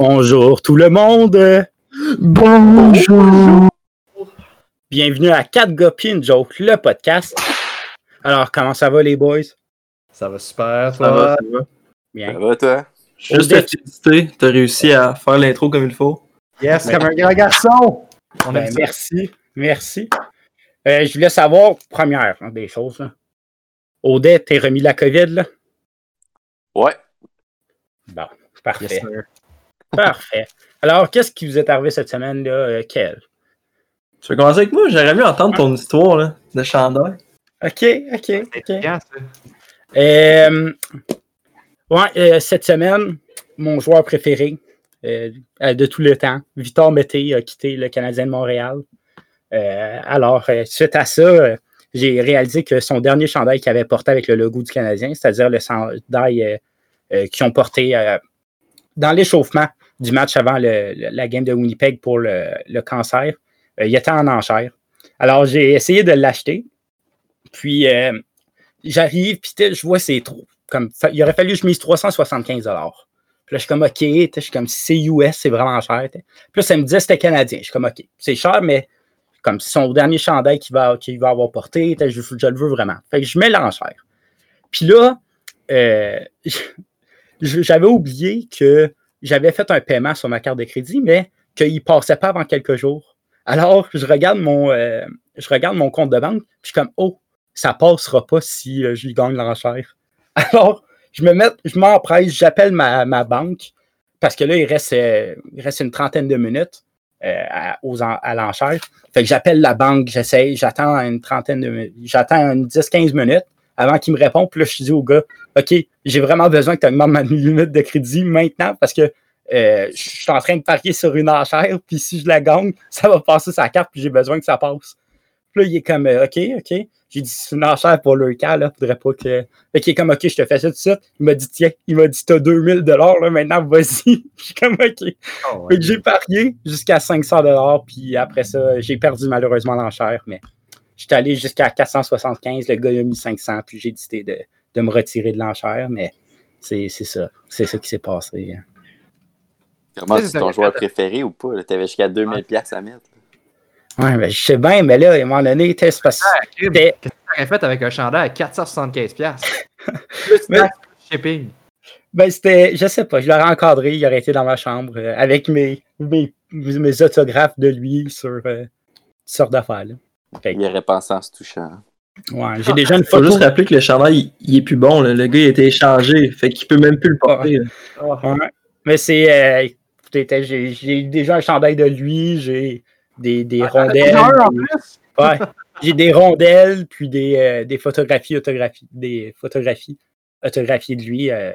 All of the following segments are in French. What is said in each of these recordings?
Bonjour tout le monde. Bonjour. Bienvenue à 4 Gopin Joke, le podcast. Alors, comment ça va les boys? Ça va super, Ça va, ça va. Bien. Ça va, toi? Juste à te féliciter, t'as réussi à faire l'intro comme il faut. Yes, Ben- comme un grand garçon. On Ben, merci, merci. Euh, je voulais savoir, première hein, des choses. Là. Odette, t'es remis la COVID, là? Ouais. Bon, parfait. Yes. Parfait. Alors, qu'est-ce qui vous est arrivé cette semaine, là, euh, Quel? Tu veux commencer avec moi? J'aurais mieux entendre ton histoire là, de chandail. OK, OK, C'est OK. bien, ça. Euh, ouais, euh, cette semaine, mon joueur préféré euh, euh, de tout le temps, Victor Mété, a quitté le Canadien de Montréal. Euh, alors, euh, suite à ça, euh, j'ai réalisé que son dernier chandail qu'il avait porté avec le logo du Canadien, c'est-à-dire le chandail euh, euh, qu'ils ont porté euh, dans l'échauffement du match avant le- la game de Winnipeg pour le, le cancer, euh, il était en enchère. Alors, j'ai essayé de l'acheter. Puis, euh, j'arrive, puis je vois c'est trop. Comme, il aurait fallu que je mise 375 Puis là, je suis comme, OK, je suis comme, c'est US, c'est vraiment cher. Puis là, ça me disait c'était canadien. Je suis comme, OK, c'est cher, mais comme c'est son dernier chandail qu'il va, va avoir porté, je, je le veux vraiment. Fait que je mets l'enchère. Puis là, euh, j'avais oublié que j'avais fait un paiement sur ma carte de crédit, mais qu'il ne passait pas avant quelques jours. Alors, je regarde mon, euh, je regarde mon compte de banque, puis je suis comme, oh, ça passera pas si euh, je gagne l'enchère. Alors, je me mets, je m'empresse, j'appelle ma, ma banque, parce que là, il reste, euh, il reste une trentaine de minutes euh, à, aux à l'enchère. Fait que j'appelle la banque, j'essaye, j'attends une trentaine de minutes, j'attends une 10-15 minutes avant qu'il me réponde. Puis là, je dis au gars, OK, j'ai vraiment besoin que tu augmentes ma limite de crédit maintenant parce que euh, je suis en train de parier sur une enchère, puis si je la gagne, ça va passer sa carte, puis j'ai besoin que ça passe. Puis là, il est comme, euh, OK, OK. J'ai dit, c'est une enchère pour le cas, là, faudrait pas que. Fait qu'il est comme, OK, je te fais ça tout de suite. Il m'a dit, tiens, il m'a dit, t'as 2000 là, maintenant, vas-y. Je suis comme, OK. Oh, ouais. Fait que j'ai parié jusqu'à 500 puis après ça, j'ai perdu malheureusement l'enchère, mais j'étais allé jusqu'à 475, le gars il a mis 500, puis j'ai décidé de, de me retirer de l'enchère, mais c'est c'est ça, c'est ça qui s'est passé. hein. Tu sais, c'est ton joueur préféré ou pas? là? T'avais jusqu'à 2000 pièces à mettre. Ouais, mais je sais bien, mais là, à un moment donné, tu sais, c'est parce que Ah, Qu'est-ce que tu aurais fait avec un chandail à 475$? piastres? Plus Mais- shipping. ben, c'était, je sais pas, je l'aurais encadré, il aurait été dans ma chambre euh, avec mes, mes, mes autographes de lui sur euh, toutes sortes d'affaires. Là. Fait que, Il aurait pensé en se touchant. ouais, j'ai déjà une Faut photo. juste rappeler que le chandail, il, il est plus bon. là. Le gars, il a été échangé. Fait qu'il peut même plus le porter. là. Ouais. Mais c'est. euh, écoutez, j'ai j'ai déjà un chandail de lui, j'ai des, des rondelles. Puis- plus? ouais, j'ai des rondelles, puis des, euh, des photographies, autographies, des photographies autographiées de lui. euh,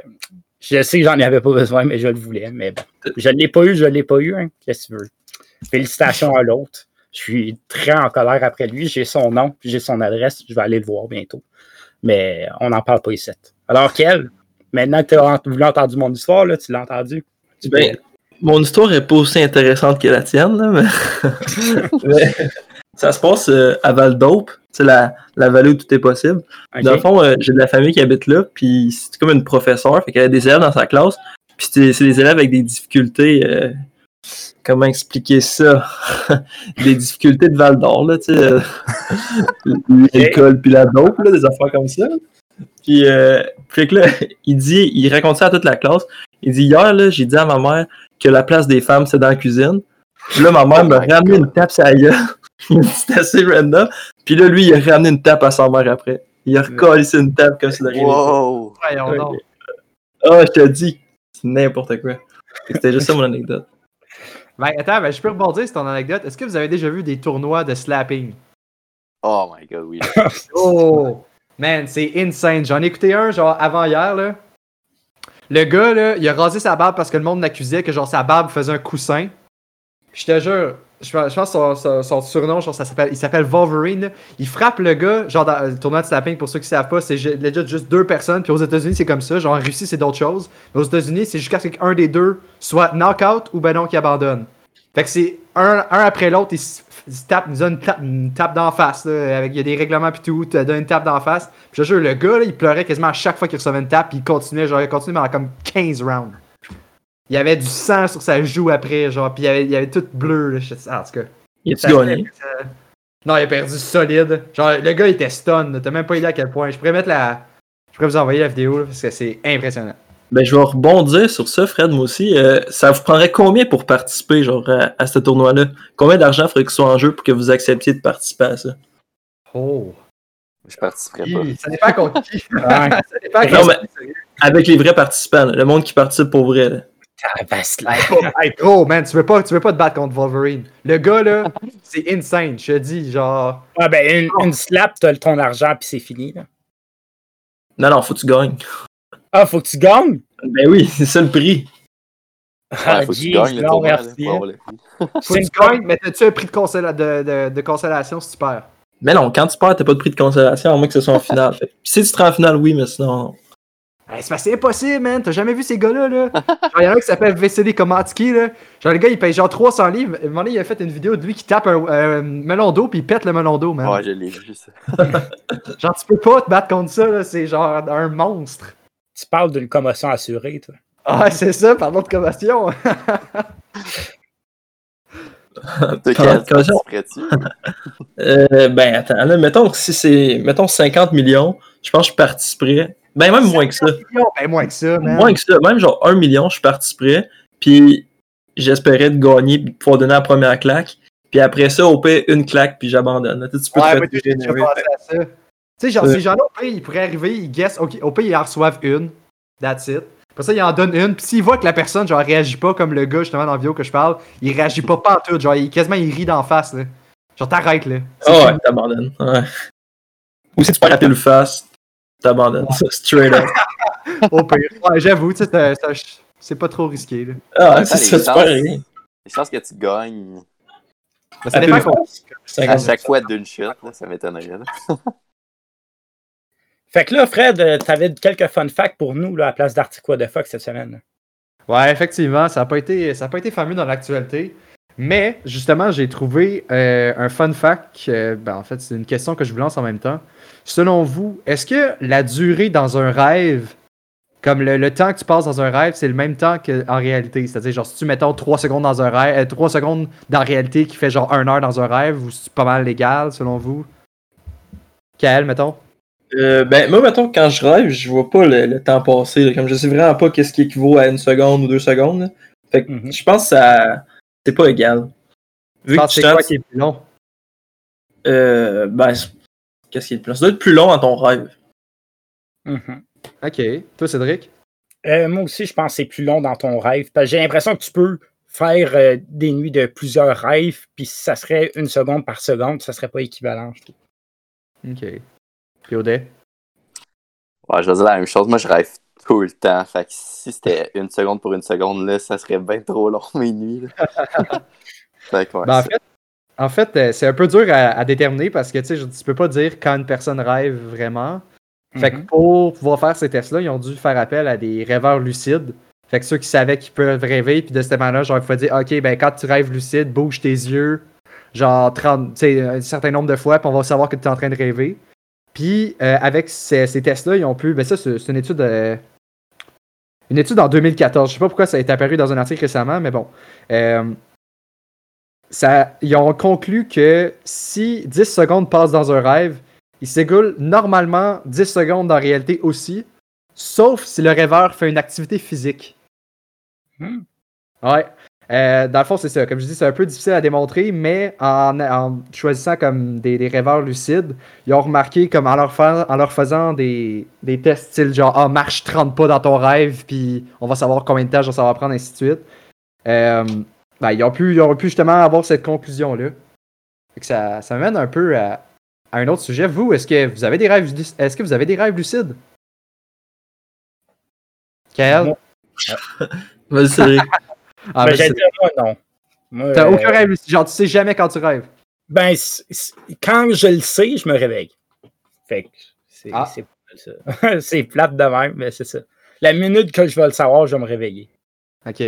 je sais que j'en avais pas besoin, mais je le voulais. Mais bon, je ne l'ai pas eu, je ne l'ai pas eu. hein. Qu'est-ce que tu veux? Félicitations à l'autre. Je suis très en colère après lui. J'ai son nom, puis j'ai son adresse. Je vais aller le voir bientôt. Mais on n'en parle pas ici. Alors, quel? Maintenant que tu as voulu entendu mon histoire, là, tu l'as entendu? Tu Ben, mon histoire est pas aussi intéressante que la tienne, là, mais... mais ça se passe euh, à Val d'Aupe, c'est la, la vallée où tout est possible. Dans le fond, euh, j'ai de la famille qui habite là, puis c'est comme une professeure, fait qu'elle a des élèves dans sa classe, puis c'est c'est des élèves avec des difficultés. euh, comment expliquer ça? Des difficultés de Val d'Or, là, tu sais, euh, l'alcool puis la dope, là, des affaires comme ça. Puis, euh, fait que là, il dit, il raconte ça à toute la classe. Il dit hier, là, j'ai dit à ma mère que la place des femmes, c'est dans la cuisine. Puis là, ma mère Oh m'a ramené God. une tape sur la gueule. C'était assez random. Puis là, lui, il a ramené une tape à sa mère après. Il a recollé une tape comme si de rien n'était. Wow! Voyons Ouais. donc. Ah, je te dis, c'est n'importe quoi. C'était juste ça mon anecdote. Ben, attends, ben, je peux rebondir sur ton anecdote. Est-ce que vous avez déjà vu des tournois de slapping? Oh my god, oui. Oh! Man, c'est insane. J'en ai écouté un, genre, avant-hier, là. Le gars, là, il a rasé sa barbe parce que le monde l'accusait que, genre, sa barbe faisait un coussin. Puis je te jure, je, pense son, son- surnom, s'appelle, il s'appelle Wolverine. Il frappe le gars, genre, dans le tournoi de slapping, pour ceux qui savent pas, c'est legit juste deux personnes. Puis aux États-Unis, c'est comme ça. Genre, en Russie, c'est d'autres choses. Mais aux États-Unis, c'est jusqu'à ce qu'un des deux soit knock-out ou ben non, qui abandonne. Fait que c'est un, après l'autre, ils se tapent, ils donnent une tape, tape d'en face. Avec, il y a des règlements pis tout, tu donnes une tape d'en face. Puis je jure, le gars, là, il pleurait quasiment à chaque fois qu'il recevait une tape, puis il continuait, genre, il continuait pendant comme 15 rounds. Il y avait du sang sur sa joue après, genre, puis il y avait, il y avait tout bleu, là. Je- ah, en tout cas. Il Ça gagné? euh, Non, il a perdu solide. Genre, le gars était stun, là. t'as même pas idée à quel point. Je pourrais mettre la. Je pourrais vous envoyer la vidéo, là, parce que c'est impressionnant. Ben, je vais rebondir sur ça, Fred, moi aussi. Euh, ça vous prendrait combien pour participer, genre, à, à ce tournoi-là? Combien d'argent faudrait que ce soit en jeu pour que vous acceptiez de participer à ça? Oh. Je participerai pas. Ça dépend contre qui. Ça dépend Non, contre mais- Avec les vrais participants, là, le monde qui participe pour vrai. là. Hey, bro, man, tu veux, pas, tu veux pas te battre contre Wolverine. Le gars, là, c'est insane. Je te dis, genre. Ouais, ben, une, une slap, t'as le- ton argent, puis c'est fini. Là. Non, non, faut que tu gagnes. Ah, faut que tu gagnes? Ben oui, c'est ça le prix. Ah, Ouais, faut que tu gagnes le non, tournoi. hein. Faut que tu une- gagnes, mais t'as-tu un prix de, consola- de, de, de consolation si tu perds? Mais non, quand tu perds, t'as pas de prix de consolation, à moins que ce soit en finale. Si tu te rends en finale, oui, mais sinon. Hey, c'est impossible, man. T'as jamais vu ces gars-là, là? Genre, il y en a un qui s'appelle VCD Komatsky, là. Genre, le gars, il paye genre 300 livres. À un moment donné, il a fait une vidéo de lui qui tape un euh, melon d'eau, puis il pète le melon d'eau, man. Ouais, je l'ai vu, ça. Genre, tu peux pas te battre contre ça, là. C'est genre un monstre. Tu parles d'une commotion assurée, toi. Ah, c'est ça, pardon de commotion. Commotion. participerais-tu? Euh, ben attends, là, mettons que si c'est. Mettons 50 millions, je pense que je participerais. Ben même moins que ça. ben, moins que ça, man. Moins que ça. Même genre 1 million, je participerais. Puis j'espérais de gagner pouvoir donner la première claque. Puis après ça, au pire, une claque, puis j'abandonne. Tu peux Ouais, te faire à ça. Tu sais, genre, ces gens-là, au pire, ils pourraient arriver, ils guessent, ok, au pire, ils en reçoivent une. That's it. Après ça, ils en donnent une. Puis s'ils voient que la personne, genre, réagit pas comme le gars, justement, dans la vidéo que je parle, il réagit pas pas en tout. Genre, il, quasiment, il rit d'en face, là. Genre, t'arrêtes, là. Ah ouais, t'abandonnes. Ouais. Ou si tu perds la pile face, t'abandonnes. Ça, Straight up. Au pire. Ouais, j'avoue, tu sais, c'est- c'est- c'est pas trop risqué, là. Ah, c'est les ça, chances- perds rien. Les chances que tu gagnes ça La dépend à 50. chaque fois d'une shot, là, ça m'étonnerait. Fait que là, Fred, euh, t'avais quelques fun facts pour nous là, à la place What the Fuck cette semaine. Ouais, effectivement, ça n'a pas été, ça a pas été fameux dans l'actualité. Mais justement, j'ai trouvé euh, un fun fact. euh, ben, en fait, c'est une question que je vous lance en même temps. Selon vous, est-ce que la durée dans un rêve, comme le, le temps que tu passes dans un rêve, c'est le même temps qu'en réalité? C'est-à-dire, genre, si tu mettons 3 secondes dans un rêve, 3 secondes dans la réalité qui fait genre 1 heure dans un rêve, ou c'est pas mal légal, selon vous? Kael, mettons? Euh, ben, moi, mettons, quand je rêve, je vois pas le, le temps passer. là. Comme je sais vraiment pas qu'est-ce qui équivaut à une seconde ou deux secondes. là. Fait que Mhm. je pense que ça. C'est pas égal. Vu que c'est quoi qui est plus long? euh, ben, c'est- qu'est-ce qui est le plus? Ça doit être plus long dans ton rêve. Mhm. Ok. Toi, Cédric? Euh, moi aussi, je pense que c'est plus long dans ton rêve. Parce que J'ai l'impression que tu peux faire euh, des nuits de plusieurs rêves, puis si ça serait une seconde par seconde, ça serait pas équivalent, je trouve. Ok. Puis Audet? Ouais, je vais dire la même chose. Moi, je rêve tout le temps. Fait que si c'était une seconde pour une seconde, là, ça serait bien trop long mes nuits. là. fait que, ouais, Ben, en fait, en fait euh, c'est un peu dur à, à déterminer parce que tu tu peux pas dire quand une personne rêve vraiment. Fait que Mhm. pour pouvoir faire ces tests-là, ils ont dû faire appel à des rêveurs lucides. Fait que ceux qui savaient qu'ils peuvent rêver, puis de cette manière-là, genre, il faut dire, OK, ben quand tu rêves lucide, bouge tes yeux, genre 30, tu sais, un certain nombre de fois, puis on va savoir que tu es en train de rêver. Puis euh, avec ces, ces tests-là, ils ont pu. Ben ça, c'est c'est une étude. euh, une étude en 2014. Je sais pas pourquoi ça est apparu dans un article récemment, mais bon. Euh, ça, ils ont conclu que si 10 secondes passent dans un rêve, il s'égoule normalement 10 secondes en réalité aussi, sauf si le rêveur fait une activité physique. Hmm. Ouais. Euh, dans le fond, c'est ça. Comme je dis, c'est un peu difficile à démontrer, mais en, en choisissant comme des, des rêveurs lucides, ils ont remarqué comme en leur, fa- en leur faisant des, des tests style genre Ah, marche 30 pas dans ton rêve, puis on va savoir combien de temps ça va prendre, ainsi de suite. Euh, ben, ils, ont pu, ils ont pu justement avoir cette conclusion-là. Ça, ça mène un peu à, à un autre sujet. Vous, est-ce que vous avez des rêves est-ce que vous avez des rêves lucides? Kael? Vas-y. Ah, Ben, ben, dire, moi, non. Moi, T'as euh, aucun rêve lucide. Genre, tu sais jamais quand tu rêves. Ben, quand je le sais, je me réveille. Fait que c'est Ah. c'est pas ça. c'est plate de même, mais c'est ça. La minute que je vais le savoir, je vais me réveiller. Ok.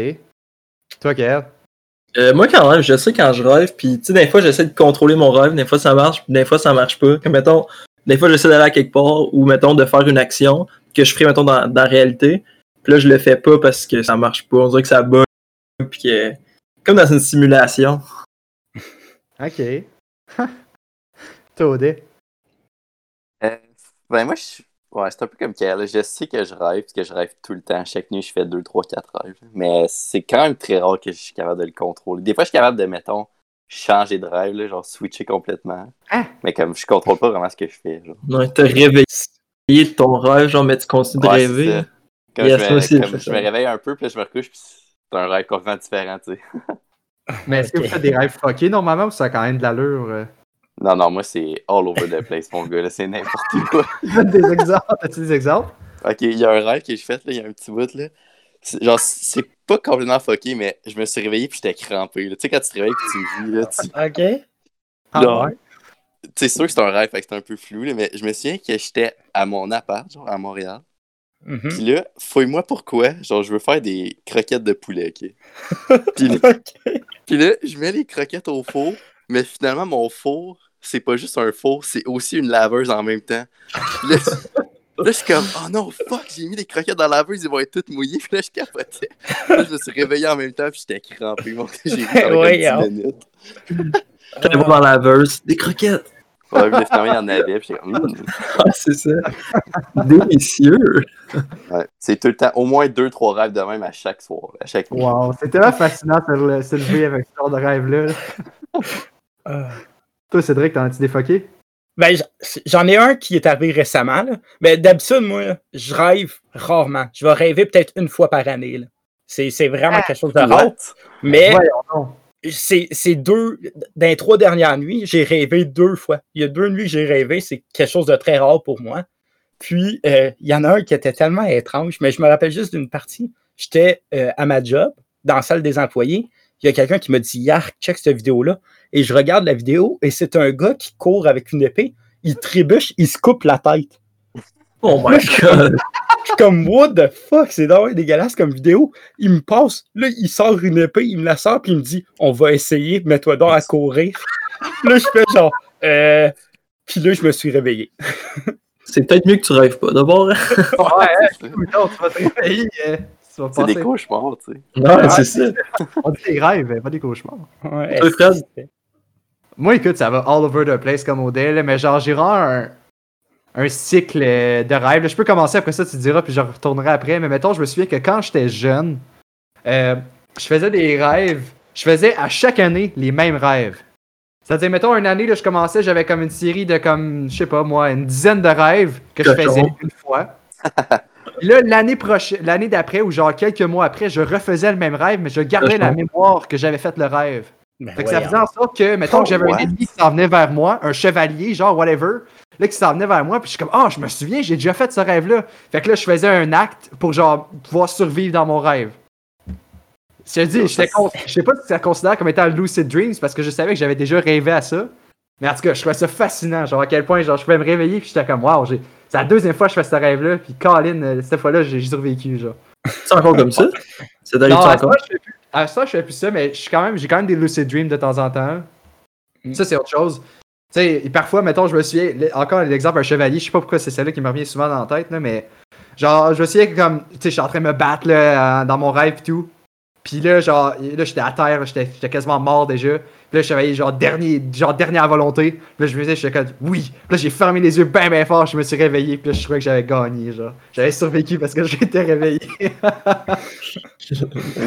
Toi, Kael? Euh, moi, quand même, je sais quand je rêve, puis tu sais, des fois, j'essaie de contrôler mon rêve, des fois, ça marche, des fois, ça marche pas. Comme, mettons, des fois, j'essaie d'aller à quelque part, ou, mettons, de faire une action que je ferais, mettons, dans, dans la réalité. Puis là, je le fais pas parce que ça marche pas. On dirait que ça bug. Puis que. Comme dans une simulation. Ok. Toi, Odé. Euh, ben moi, je... ouais, c'est un peu comme Kael. Je sais que je rêve, parce que je rêve tout le temps. Chaque nuit, je fais 2, 3, 4 rêves. Mais c'est quand même très rare que je suis capable de le contrôler. Des fois, je suis capable de, mettons, changer de rêve, là, genre switcher complètement. Hein? Mais comme je contrôle pas vraiment ce que je fais. Genre. Ouais, te réveiller de ton rêve, genre, mais tu continues de Ouais, rêver. Comme Yes, je, me, aussi, je comme me réveille un peu, puis là, je me recouche, puis c'est un rêve complètement différent, tu sais. Mais est-ce que vous faites des rêves fuckés normalement ou ça a quand même de l'allure? euh? Non, non, moi, c'est all over the place, mon gars, là, c'est n'importe quoi. Des exemples. As-tu des exemples? Ok, il y a un rêve que j'ai fait, là, il y a un petit bout, là. C'est- Genre, c'est pas complètement fucké, mais je me suis réveillé puis j'étais crampé. là. Tu sais, quand tu te réveilles puis tu dis, là, tu... OK. Ah, ouais. tu sais, sûr que c'est un rêve, fait que c'est un peu flou, là, mais je me souviens que j'étais à mon appart, genre, à Montréal. Mhm. Puis là, fouille-moi pourquoi, genre, je veux faire des croquettes de poulet, ok? Puis là, OK. puis là, je mets les croquettes au four, mais finalement, mon four, c'est pas juste un four, c'est aussi une laveuse en même temps. Puis là, là, je suis comme, oh non, fuck, j'ai mis les croquettes dans la laveuse, ils vont être toutes mouillées. Puis là, je capotais. Là, je me suis réveillé en même temps, puis j'étais crampé. Mon j'ai. 10 minutes. T'allais voir dans la verse. Des croquettes. Ouais, il y en avait, puis j'étais comme, Hmm. Ah, c'est ça. Délicieux. Ouais. C'est tout le temps, au moins deux, trois rêves de même à chaque soir, à chaque nuit. Wow, c'est tellement fascinant de le- se lever avec ce genre de rêve-là. Ah. Toi, Cédric, t'en as-tu défoqué? Ben, j'en ai un qui est arrivé récemment. Là. Ben, d'habitude, moi, je rêve rarement. Je vais rêver peut-être une fois par année. là. C'est c'est vraiment quelque chose de rare. Mais Voyons. C'est deux. Dans les trois dernières nuits, j'ai rêvé deux fois. Il y a deux nuits que j'ai rêvé. C'est quelque chose de très rare pour moi. Puis, euh, il y en a un qui était tellement étrange, mais je me rappelle juste d'une partie. J'étais euh, à ma job, dans la salle des employés. Il y a quelqu'un qui m'a dit Yark, check cette vidéo-là. Et je regarde la vidéo et c'est un gars qui court avec une épée. Il trébuche, il se coupe la tête. Oh my god. Je suis comme, what the fuck, c'est donc dégueulasse comme vidéo. Il me passe, là, il sort une épée, il me la sort, puis il me dit, on va essayer, mets-toi donc à courir. là, je fais genre, euh. Puis là, je me suis réveillé. C'est peut-être mieux que tu rêves pas d'abord. Ouais, c'est ça. écoute, non, tu vas te réveiller. vas C'est des cauchemars, tu sais. Non, Ouais. c'est ça. On dit des rêves, pas des cauchemars. Ouais, Toi, Fred? c'est- Moi, écoute, ça va all over the place comme Odell, mais genre, j'ai vraiment un, un cycle euh, de rêves. là. Je peux commencer après ça, tu diras, puis je retournerai après. Mais mettons, je me souviens que quand j'étais jeune, euh, je faisais des rêves. Je faisais à chaque année les mêmes rêves. C'est-à-dire, mettons, une année, là, je commençais, j'avais comme une série de comme, je sais pas moi, une dizaine de rêves que je faisais une fois. Là, l'année prochaine, l'année d'après, ou genre quelques mois après, je refaisais le même rêve, mais je gardais la mémoire que j'avais fait le rêve. Ben Fait que ça faisait en sorte que, mettons Oh, que j'avais un ennemi qui s'en venait vers moi, un chevalier, genre whatever, là, qui s'en venait vers moi, puis je suis comme, ah, je me souviens, j'ai déjà fait ce rêve-là. Fait que là, je faisais un acte pour, genre, pouvoir survivre dans mon rêve. Je te dis, j'étais con- je sais pas si ça considère comme étant lucid dreams, parce que je savais que j'avais déjà rêvé à ça. Mais en tout cas, je trouvais ça fascinant, genre à quel point, genre, je pouvais me réveiller, puis j'étais comme, waouh, j'ai- c'est la deuxième fois que je fais ce rêve-là, puis Colin, euh, cette fois-là, j'ai j'ai survécu, genre. C'est encore comme ça? Ça t'arrive encore? à ça, je fais plus ça, mais je suis quand même, j'ai quand même des lucid dreams de temps en temps. Mm. Ça, c'est autre chose. Tu sais, parfois, mettons, je me souviens, encore l'exemple, un chevalier, je sais pas pourquoi c'est celle-là qui me revient souvent dans la tête, là, mais genre, je me souviens que comme, tu sais, je suis en train de me battre là, euh, dans mon rêve et tout. Puis là, genre, là, j'étais à terre, j'étais quasiment mort déjà. Puis là, je chevalier, genre, dernier, genre, dernière volonté. Puis là, je me disais, j'étais comme, oui. Puis là, j'ai fermé les yeux bien, bien fort, je me suis réveillé. Puis là, je trouvais que j'avais gagné, genre. J'avais survécu parce que j'étais réveillé.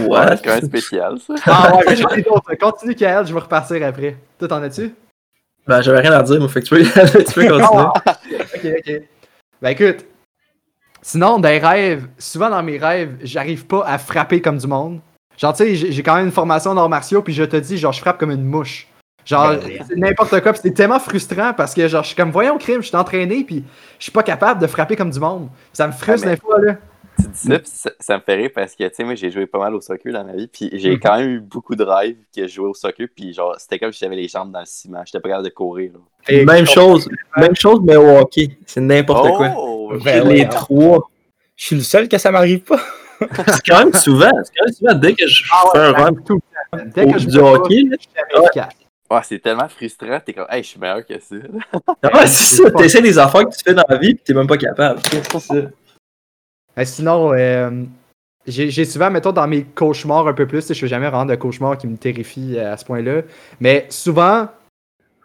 What? C'est quand même spécial, ça. Ah ouais, mais j'en ai d'autres. Continue, Kael, je vais repartir après. Toi, t'en as-tu? Ben, j'avais rien à dire, mais fait que tu peux, tu peux continuer. ok, ok. Ben écoute, sinon, dans les rêves, souvent dans mes rêves, j'arrive pas à frapper comme du monde. Genre, tu sais, j'ai quand même une formation en arts martiaux, puis je te dis, genre, je frappe comme une mouche. Genre, Ben c'est n'importe quoi, puis c'est tellement frustrant parce que, genre, je suis comme, voyons, crime, je suis entraîné, puis je suis pas capable de frapper comme du monde. Ça me frustre Ah, mais- des fois, là. Tu dis ça, puis ça, ça me fait rire parce que, tu sais, moi, j'ai joué pas mal au soccer dans ma vie, puis j'ai Mhm. quand même eu beaucoup de rêves que je jouais au soccer, puis genre, c'était comme si j'avais les jambes dans le ciment, j'étais pas capable de courir. là. Et- Même chose. Même chose, mais au hockey. C'est n'importe quoi. Oh! Ben les ouais. trois. Je suis le seul que ça m'arrive pas. C'est quand même souvent. C'est quand même souvent dès que je Ah fais un rêve tout. Dès que je du hockey, là. Ouais, c'est tellement frustrant, t'es comme, hey, je suis meilleur que ça. Ouais, c'est ça. T'essaies des affaires que tu fais dans la vie pis t'es même pas capable. C'est? ça. Mais sinon, euh, j'ai souvent, mettons, dans mes cauchemars un peu plus, je fais jamais rendre de cauchemars qui me terrifient à ce point-là. Mais souvent,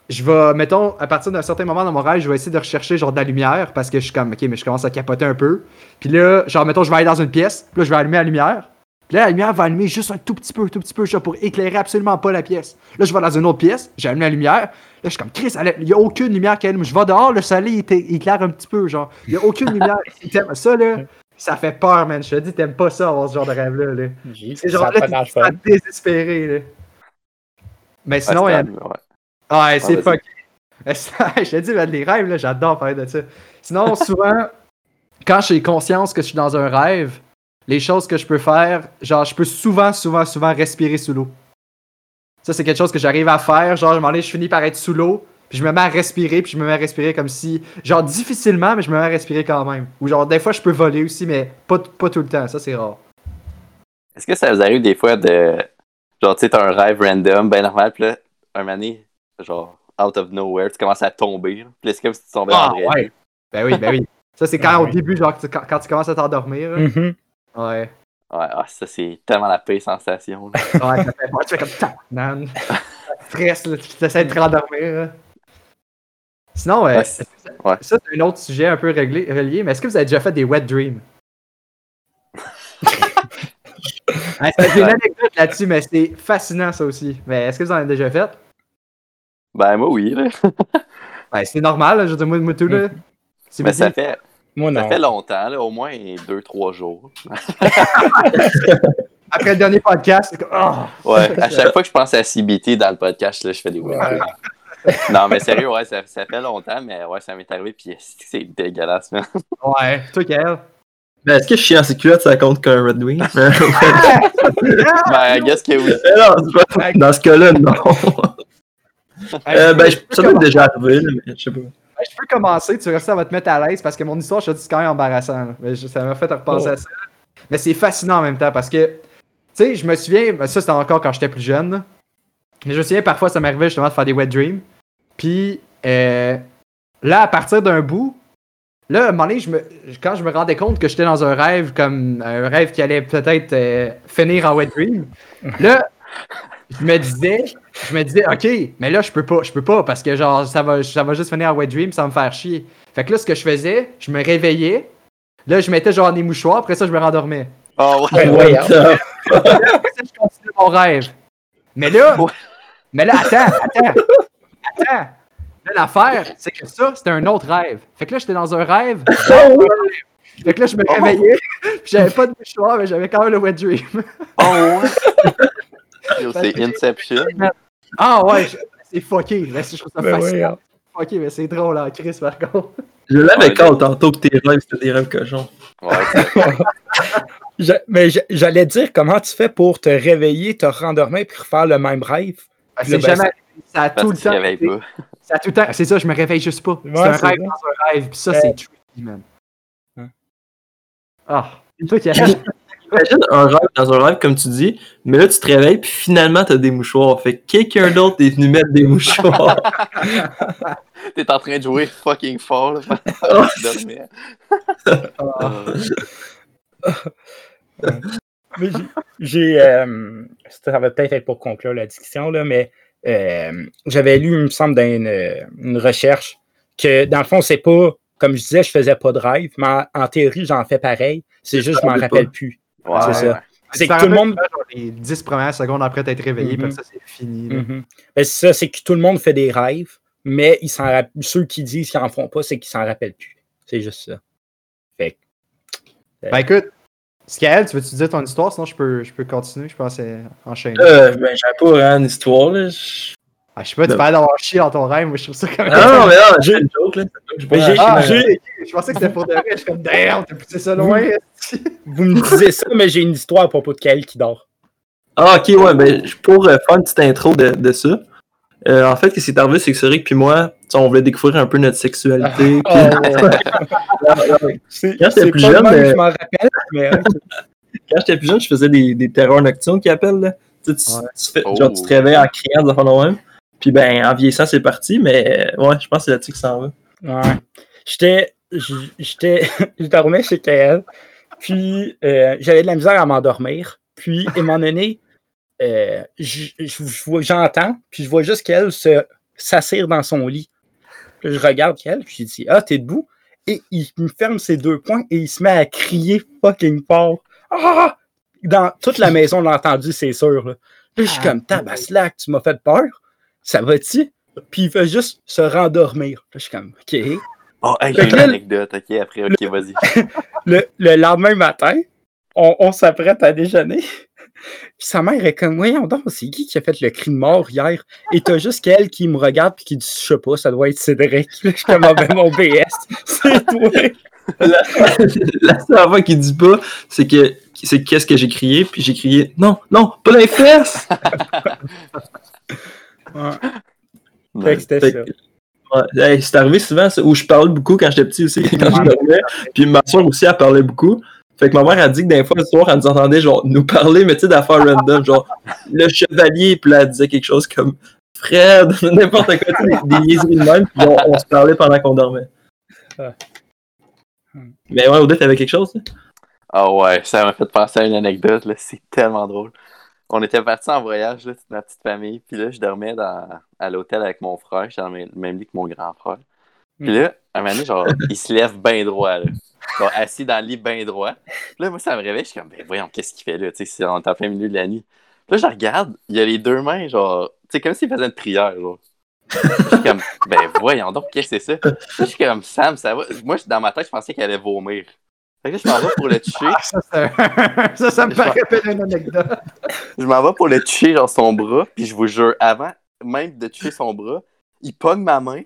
je vais, mettons, à partir d'un certain moment dans mon rêve, je vais essayer de rechercher genre de la lumière parce que je suis comme, ok, mais je commence à capoter un peu. Puis là, genre, mettons, je vais aller dans une pièce, puis là, je vais allumer la lumière. Puis là, la lumière va allumer juste un tout petit peu, tout petit peu, genre pour éclairer absolument pas la pièce. Là, je vais dans une autre pièce, j'allume la lumière. Là, je suis comme, Chris, il y a aucune lumière qui allume. Je vais dehors, le soleil il éclaire un petit peu, genre. Il y a aucune lumière. Ça, là, ça fait peur, man. Je te dis, t'aimes pas ça, avoir ce genre de rêve-là, là. C'est ça genre a là, pas l'air t'es désespéré, là. Mais sinon, il y a- Ouais, c'est calme, ouais. C'est fucké. je te dis, ben, les rêves, là, j'adore parler de ça. Sinon, souvent, quand j'ai conscience que je suis dans un rêve, les choses que je peux faire, genre, je peux souvent, souvent, souvent respirer sous l'eau. Ça, c'est quelque chose que j'arrive à faire. Genre, à un moment donné, je finis par être sous l'eau, puis je me mets à respirer, puis je me mets à respirer comme si. Genre, difficilement, mais je me mets à respirer quand même. Ou genre, des fois, je peux voler aussi, mais pas, pas tout le temps. Ça, c'est rare. Est-ce que ça vous arrive des fois de. Genre, tu sais, t'as un rêve random, ben normal, puis là, un donné, genre, out of nowhere, tu commences à tomber. là. Puis là, c'est comme si tu tombais Ah, en vrai. ouais. Ben oui, ben oui. Ça, c'est quand Ah, au oui. début, genre, tu- quand, quand tu commences à t'endormir. là. Mhm. Ouais. Ouais, ah, ça, c'est tellement la pire sensation. là. Ouais, ça fait peur. Tu fais comme ta nan. Stress, là, tu essaies de te rendormir. Sinon, euh, Ouais, c'est- ouais. ça, c'est un autre sujet un peu réglé, relié, mais est-ce que vous avez déjà fait des wet dreams? Ouais, c'est- J'ai une anecdote là-dessus, mais c'est fascinant ça aussi. Mais est-ce que vous en avez déjà fait? Ben, moi, oui, là. Ouais, c'est normal, là, je veux dire, moi, moi tout, là. C'est Mais ça fait, Moi, ça non. fait longtemps, là, au moins deux, trois jours. Après le dernier podcast, c'est comme. Ah! Ouais, à chaque fois que je pense à CBT dans le podcast, là, je fais des web Ouais. Non, mais sérieux, ouais, ça, ça fait longtemps, mais ouais, ça m'est arrivé, puis c'est dégueulasse, man. Ouais, toi, Kael. Ben, est-ce que je suis en sécurité, ça compte qu'un Red Wing? Ben, Ben, I guess que oui. non, dans ce cas-là, non. Euh, ben, je- ça doit être déjà arrivé, là, mais je sais pas. Ben, je peux commencer, tu ça va te mettre à l'aise parce que mon histoire, je te dis, c'est quand même embarrassant. là. Mais je- ça m'a fait repenser Oh. à ça. Mais c'est fascinant en même temps parce que, tu sais, je me souviens, ben, ça c'était encore quand j'étais plus jeune. là. Mais je me souviens, parfois, ça m'arrivait justement de faire des wet dreams. Puis, euh, là, à partir d'un bout, là, à un moment donné, je me, quand je me rendais compte que j'étais dans un rêve, comme un rêve qui allait peut-être euh, finir en wet dream, là, je me disais, je me disais, ok, mais là, je peux pas, je peux pas, parce que genre, ça va, ça va juste finir en wet dream, ça va me faire chier. Fait que là, ce que je faisais, je me réveillais, là, je mettais genre des mouchoirs, après ça, je me rendormais. Oh, ouais. Ben, ouais, ça, je continuais mon rêve. Mais là, Ouais. mais là, attends, attends, attends. Là, l'affaire, c'est que ça, c'était un autre rêve. Fait que là, j'étais dans un rêve. dans un rêve. Fait que là, je me réveillais, puis j'avais pas de mouchoir, mais j'avais quand même le wet dream. Oh, ouais. C'est Inception. Ah ouais, c'est fucké. Là, je trouve ça Ben, fascinant. ouais, hein. Fucké, mais c'est drôle en Chris par contre. Je l'avais Ouais, quand tantôt que tes rêves, c'était des rêves cochons. Ouais, Je- mais j'allais dire comment tu fais pour te réveiller, te rendormir puis refaire le même rêve? Ben, c'est ben, jamais. Ça a parce tout le tu temps. réveilles été- pas. Ça a tout le temps. C'est ça, je me réveille juste pas. Ouais, c'est un c'est rêve ça. dans un rêve. Puis ça, Ouais. c'est tricky, man. Ah. Toi qui Imagine un rêve dans un rêve, comme tu dis, mais là, tu te réveilles, puis finalement, t'as des mouchoirs. Fait que quelqu'un d'autre est venu mettre des mouchoirs. T'es en train de jouer fucking fort, là. Euh, Mais j'ai- J'ai. euh, ça va peut-être être pour conclure la discussion, là, mais euh, j'avais lu, il me semble, dans une, euh, une recherche que, dans le fond, c'est pas. Comme je disais, je faisais pas de rêve, mais en, en théorie, j'en fais pareil. C'est juste, je m'en rappelle plus. ouais, c'est ça. ouais. C'est que tout le monde. Les 10 premières secondes après t'être réveillé, puis ça, c'est fini. Mhm. Ben, c'est ça, c'est que tout le monde fait des rêves, mais ils rapp- ceux qui disent qu'ils en font pas, c'est qu'ils s'en rappellent plus. C'est juste ça. Fait que- Ben écoute, Skael, tu veux-tu dire ton histoire? Sinon, je peux, je peux continuer. Je pense euh, enchaîner. Euh, ben, j'avais pas vraiment une histoire, là. Je- Ah, je sais pas, tu non. parles d'avoir chié dans ton rêve. Moi, je trouve ça quand même. Ah non, mais non, j'ai une joke, là. Je Mais j'ai- Ah, j'ai-. Je pensais que c'était pour de vrai. Je suis comme, damn, t'as poussé ça loin. Vous me disiez ça, mais j'ai une histoire à propos de Kael qui dort. Ah, ok, ouais, ben, pour euh, faire une petite intro de, de ça, euh, en fait, ce qui s'est arrivé, c'est que Cédric puis moi, on voulait découvrir un peu notre sexualité. Oh, puis- c'est Quand j'étais plus jeune, euh, je m'en rappelle, mais ok. Quand j'étais plus jeune, je faisais des, des terreurs nocturnes qu'ils appellent, là. Tu, sais, tu, Ouais. tu fais, Oh. genre, tu te réveilles en criant, des affaires de même. Puis ben, en vieillissant, c'est parti, mais euh, ouais, je pense que c'est là-dessus que ça en va. Ouais. J'étais. J'étais. Je dormais chez Kael. Puis, euh, j'avais de la misère à m'endormir. Puis, à un moment donné, euh, j'entends, puis je vois juste qu'elle se s'assire dans son lit. Puis je regarde qu'elle, puis je dis Ah, t'es debout? Et il me ferme ses deux poings et il se met à crier fucking fort. Ah! Dans toute la maison, l'a entendu, c'est sûr. Là, Là, je suis Ah. comme Tabaslac, tu m'as fait peur. Ça va-tu? Puis il fait juste se rendormir. Là, je suis comme OK. Oh, hey, j'ai une là, anecdote, ok, après, ok, vas-y. Le, le lendemain matin, on, on s'apprête à déjeuner. Puis sa mère est comme, voyons donc, c'est qui qui a fait le cri de mort hier? Et t'as juste qu'elle qui me regarde puis qui dit, je sais pas, ça doit être Cédric. Je suis comme, ah ben mon BS, c'est toi. La, la seule affaire qu'il dit pas, c'est que c'est qu'est-ce que j'ai crié, puis j'ai crié non, non, pas les fesses! Ouais. C'était ça. c'est arrivé souvent ça, où je parlais beaucoup quand j'étais petit aussi, quand je dormais. Puis ma soeur aussi, elle parlait beaucoup. Fait que ma mère a dit que des fois, le soir, elle nous entendait genre nous parler, mais tu sais, d'affaires random, genre le chevalier, puis là, elle disait quelque chose comme Fred, n'importe quoi, tu sais, des, des niaiseries de même, puis on, on se parlait pendant qu'on dormait. Ah. Mais ouais, Odette, t'avais quelque chose? là? Ah ouais, ça m'a fait penser à une anecdote, là, c'est tellement drôle. On était partis en voyage, là, toute ma petite famille, puis là, je dormais dans, à l'hôtel avec mon frère, j'étais dans le même- le même lit que mon grand frère. Puis là, un moment donné, genre, il se lève bien droit, là. Genre, assis dans le lit bien droit. Puis là, moi, ça me réveille, je suis comme, ben voyons, qu'est-ce qu'il fait là, tu sais, on est en plein milieu de la nuit. Puis là, je regarde, il a les deux mains, genre, tu sais, comme s'il faisait une prière, genre. Je suis comme, ben voyons donc, qu'est-ce que c'est ça? Puis Je suis comme, Sam, ça va? Moi, dans ma tête, je pensais qu'il allait vomir. Fait que là, je m'en vais pour le toucher. Ah, ça, ça, ça me paraît une anecdote. Je m'en vais pour le toucher dans son bras, puis je vous jure, avant même de toucher son bras, il pogne ma main,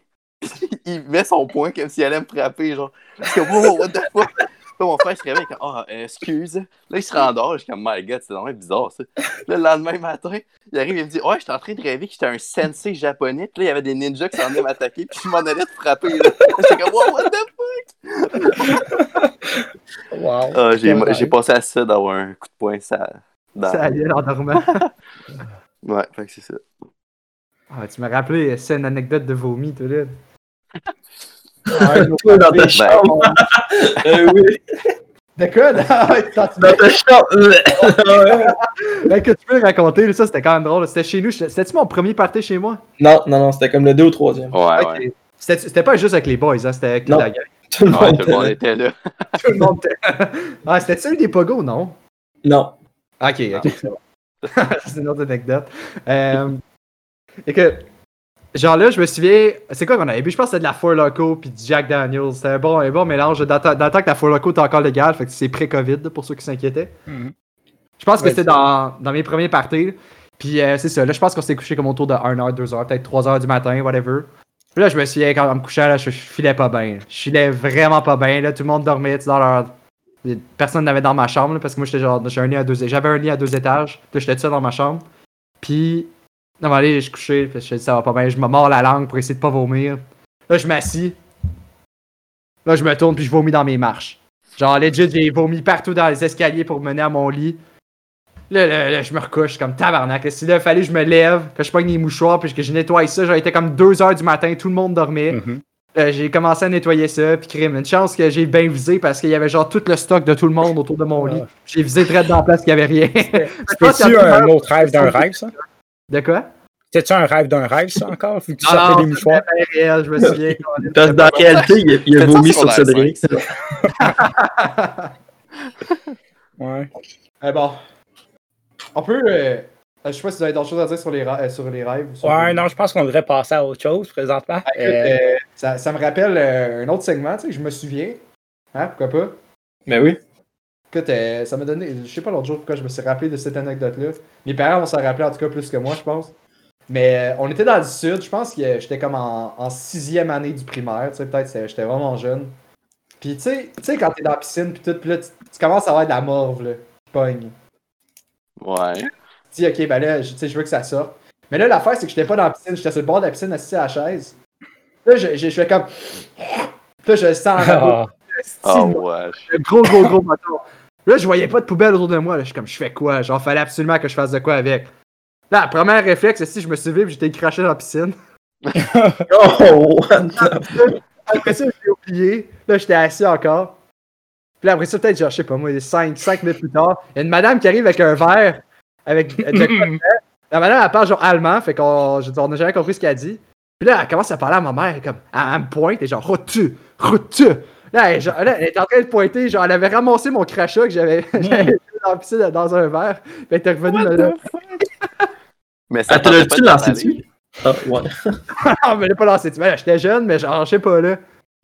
il met son poing comme s'il allait me frapper, genre. Wow, what the fuck? Là, mon frère se réveille, comme, ah, euh, excuse. Là, il se rendort, je suis comme, my god, c'est vraiment bizarre, ça. Là, le lendemain matin, il arrive, il me dit, ouais, j'étais en train de rêver que j'étais un sensei japonais, puis là, il y avait des ninjas qui s'en venaient m'attaquer, puis je m'en allais te frapper, là. J'étais comme, wow, what the fuck? Wow. Ah, j'ai, passé à ça d'avoir un coup de poing, ça. dans- Ça allait en dormant. Ouais, fait que c'est ça. Ah, tu m'as rappelé, c'est une anecdote de vomi, toi, là. Toi, dans ta chambre. Euh, oui, De quoi? là? Ah, ouais, dans ta chambre. Ben, que tu peux raconter, ça c'était quand même drôle. C'était chez nous. C'était-tu mon premier party chez moi? non, non, non, c'était comme le 2 ou 3e. Ouais, ouais. C'était pas juste avec les boys, hein, c'était avec Non. la gang. Tout le Ouais, monde. tout le monde était là. Tout le monde était- Ah, c'était celui des pogos, non? Non. Ok, ok. c'est bon. c'est une autre anecdote. Euh, et que, genre là, je me souviens, c'est quoi qu'on avait bu? Je pense que c'était de la Four Loco puis du Jack Daniels. C'était un bon, un bon mélange. Dans, le temps- dans le temps que la Four Loco était encore légale, fait que c'est pré-Covid pour ceux qui s'inquiétaient. Mhm. Je pense que Ouais, c'était dans, dans mes premiers parties. Puis euh, c'est ça, là, je pense qu'on s'est couché comme autour de 1h, 2h, peut-être 3h du matin, whatever. Puis là, je me souviens, quand en me couchant, là, je, je filais pas bien. Je filais vraiment pas bien. Là, tout le monde dormait dans leur. Personne n'avait dans ma chambre, là, parce que moi, j'étais genre. j'ai un lit à deux- J'avais un lit à deux étages. Puis là, j'étais tout seul dans ma chambre. Puis. Non, mais allez, je couchais. Puis je dis, ça va pas bien. Je me mords la langue pour essayer de pas vomir. Là, je m'assis. Là, je me tourne, puis je vomis dans mes marches. Genre, legit, j'ai vomi partout dans les escaliers pour me mener à mon lit. Là, là, là, je me recouche comme tabarnak. Si là, fallait que je me lève, que je pogne les mouchoirs, puis que je nettoie ça. Genre, il était comme 2 heures du matin, tout le monde dormait. Mhm. Euh, j'ai commencé à nettoyer ça, puis crime. Une chance que j'ai bien visé parce qu'il y avait genre tout le stock de tout le monde autour de mon lit. Ah. J'ai visé très dans la place qu'il y avait rien. A un plusieurs- autre rêve d'un rêve, ça? De quoi? C'était-tu un rêve d'un rêve, ça, encore? Vu que tu sortais des mouchoirs. c'était bien réel, je me souviens. Parce que dans la réalité, il il a vomi sur Cédric. Ouais. Eh bon. On peut. euh, Je sais pas si vous avez d'autres choses à dire sur les, euh, sur les rêves. ou sur Ouais, les- non, je pense qu'on devrait passer à autre chose présentement. Ah, écoute, Euh, euh, ça, ça me rappelle euh, un autre segment, tu sais, je me souviens. Hein, pourquoi pas? Mais oui. Écoute, euh, ça m'a donné. Je sais pas l'autre jour pourquoi je me suis rappelé de cette anecdote-là. Mes parents vont s'en rappeler en tout cas plus que moi, je pense. Mais euh, on était dans le sud, je pense que j'étais comme en, en sixième année du primaire, tu sais, peut-être j'étais vraiment jeune. Puis tu sais, tu sais, quand t'es dans la piscine, puis tout, puis là, tu, tu commences à avoir de la morve, là, qui pogne. Ouais. Tu dis, ok, ben là, je- tu sais, je veux que ça sorte. Mais là, l'affaire, c'est que j'étais pas dans la piscine, j'étais sur le bord de la piscine, assis à la chaise. Là, je, je, je fais comme. Puis là, je sens en ah, Oh, ouais. un gros, gros, gros moton. Là, je voyais pas de poubelle autour de moi. Là. Je suis comme, je fais quoi? Genre, fallait absolument que je fasse de quoi avec. Là, le premier réflexe, c'est si je me suis et j'étais craché dans la piscine. Oh, what the- Après ça, je l'ai oublié. Là, j'étais assis encore. Puis là, après ça, peut-être, genre, je sais pas, moi, 5, 5 minutes plus tard, il y a une madame qui arrive avec un verre, avec de. La madame, elle parle genre allemand, fait qu'on on n'a jamais compris ce qu'elle dit. Puis là, elle commence à parler à ma mère, elle, est comme, elle, elle me pointe, et genre, rotu, rotu. Là, elle, genre, là, elle est en train de pointer, genre, elle avait ramassé mon crachat que j'avais mis dans la piscine dans un verre. Puis elle était revenue What me le- Mais ça Ah, pas de lancé dessus? Ah, ouais. Ah, mais elle pas lancée dessus. Ben, J'étais jeune, mais genre, je sais pas, là.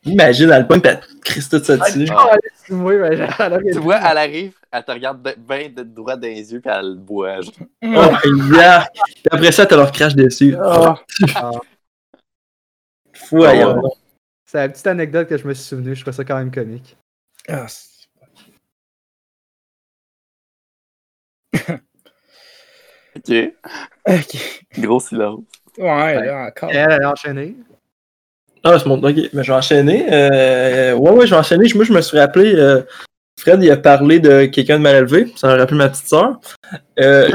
Imagine, elle pointe, pis elle te crisse tout ça dessus. Ah, elle elle Tu vois, elle arrive, elle te regarde de- bien de droit dans les yeux, puis elle boit. genre. Oh, yeah. Puis après ça, tu leur crache dessus. Ah. Ah. Fou, voyons. C'est la petite anecdote que je me suis souvenu, je trouve ça quand même comique. Ah, c'est- Ok. Ok. Gros silence. Ouais, là, encore. Et elle, elle a enchaîné. Ah, c'est mon. Ok, mais je vais enchaîner. Euh, ouais, ouais, je vais enchaîner. Moi, je me suis rappelé. euh, Fred, il a parlé de quelqu'un de mal élevé. Ça m'a rappelé ma petite soeur. Euh,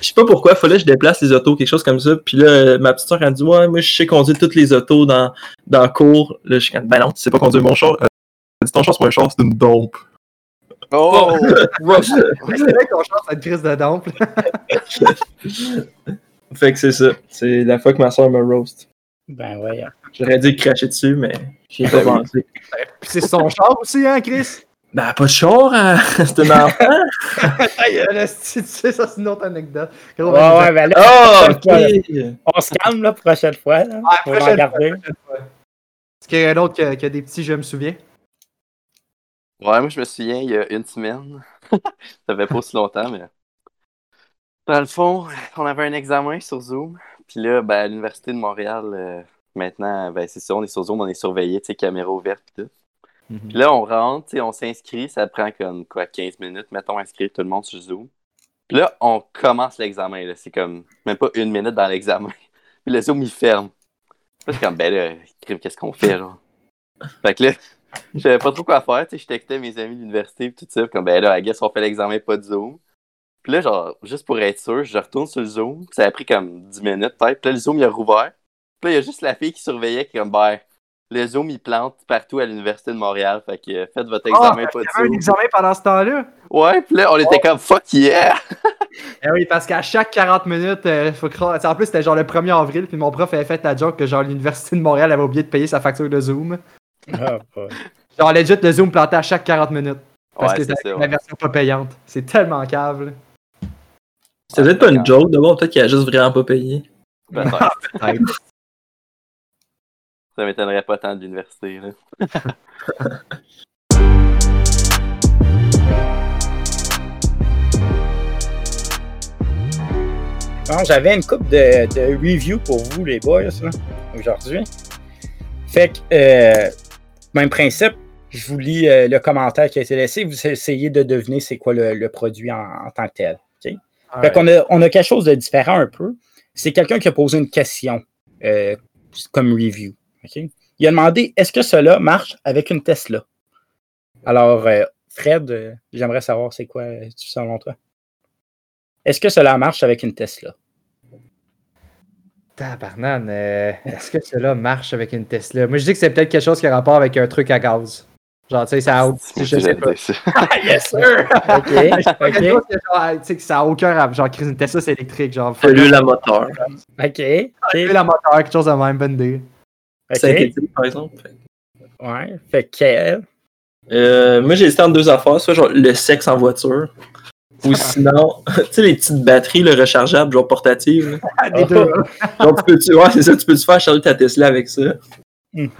je sais pas pourquoi, fallait que je déplace les autos, quelque chose comme ça. Puis là, ma petite soeur, elle dit Ouais, moi, je sais conduire toutes les autos dans, dans le cours. Là, je suis comme Ben non, tu sais pas conduire mon char. Euh, elle dit, ton char, c'est pas un char, c'est une dompe. Oh! Mais c'est vrai qu'on chante cette crise de dompe. fait que c'est ça. C'est la fois que ma soeur me roast. Ben ouais. J'aurais dû cracher dessus, mais j'y ai pas Ben pensé. Puis c'est son char aussi, hein, Chris? Ben, pas de char, hein? c'est un enfant. Euh, tu sais, ça, c'est une autre anecdote. Gros, Ouais, ouais, ben là, Oh, fois, on se calme la prochaine fois. Là, Ah, on va prochaine regarder. Est-ce qu'il y a un autre qui a, qui a des petits, je me souviens? Ouais, moi, je me souviens, il y a une semaine. ça fait pas aussi longtemps, mais. Dans le fond, on avait un examen sur Zoom. Puis là, ben, à l'Université de Montréal, euh, maintenant, ben, c'est ça, on est sur Zoom, on est surveillé, tu sais, caméra ouverte, tout. Puis là, on rentre, on s'inscrit, ça prend comme, quoi, 15 minutes, mettons, inscrire tout le monde sur Zoom. Puis là, on commence l'examen, là. C'est comme, même pas une minute dans l'examen. Puis le Zoom, il ferme. Puis là, c'est comme, ben là, qu'est-ce qu'on fait, genre? Fait que là, je savais pas trop quoi faire, je textais mes amis de l'université, pis tout ça, comme, ben là, I guess on fait l'examen, pas de Zoom. Puis là, genre, juste pour être sûr, je retourne sur le Zoom, ça a pris comme 10 minutes, peut-être, puis là, le Zoom, il a rouvert. Puis là, il y a juste la fille qui surveillait, qui est comme, ben, le Zoom, il plante partout à l'Université de Montréal, fait que euh, faites votre examen, pas de un examen pendant ce temps-là? Ouais, pis là, on était comme, fuck yeah! Eh oui, parce qu'à chaque 40 minutes, euh, faut croire. En plus, c'était genre le 1er avril, puis mon prof avait fait la joke que genre l'Université de Montréal avait oublié de payer sa facture de Zoom. Ah, pas- Genre, legit, le Zoom plantait à chaque 40 minutes. Parce Ouais, que c'est c'était la ouais. version pas payante. C'est tellement cave, là. C'était peut-être pas une joke, d'abord, peut-être qu'il a juste vraiment pas payé. Peut-être. Ça m'étonnerait pas tant de l'université. Bon, j'avais une coupe de, de review pour vous, les boys, là, aujourd'hui. Fait que, euh, même principe, je vous lis euh, le commentaire qui a été laissé. Vous essayez de deviner c'est quoi le, le produit en, en tant que tel. ok? Fait qu'on a, on a quelque chose de différent un peu. C'est quelqu'un qui a posé une question euh, comme review. Ok? Il a demandé est-ce que cela marche avec une Tesla? Alors, euh, Fred, euh, j'aimerais savoir c'est quoi euh, selon toi. Est-ce que cela marche avec une Tesla? Tabarnane, euh, est-ce que cela marche avec une Tesla? Moi, je dis que c'est peut-être quelque chose qui a rapport avec un truc à gaz. Genre, tu sais, ça a. Moi, Je sais pas. yes, sir! OK. Quelque chose OK. que, genre, tu sais, que ça a aucun rapport. Genre, Chris, une Tesla, c'est électrique. Genre, Salut la moteur. OK. Fuck la moteur, quelque chose de même, bonne idée. OK. Synthétique, par exemple. Ouais. Fait que. Euh, moi, j'ai hésité entre deux affaires, soit genre le sexe en voiture, ou sinon, tu sais, les petites batteries le rechargeables, genre portatives. là. Ah, des deux. Genre, tu peux, tu, ouais, c'est ça, tu peux te faire charger ta Tesla avec ça? Mhm.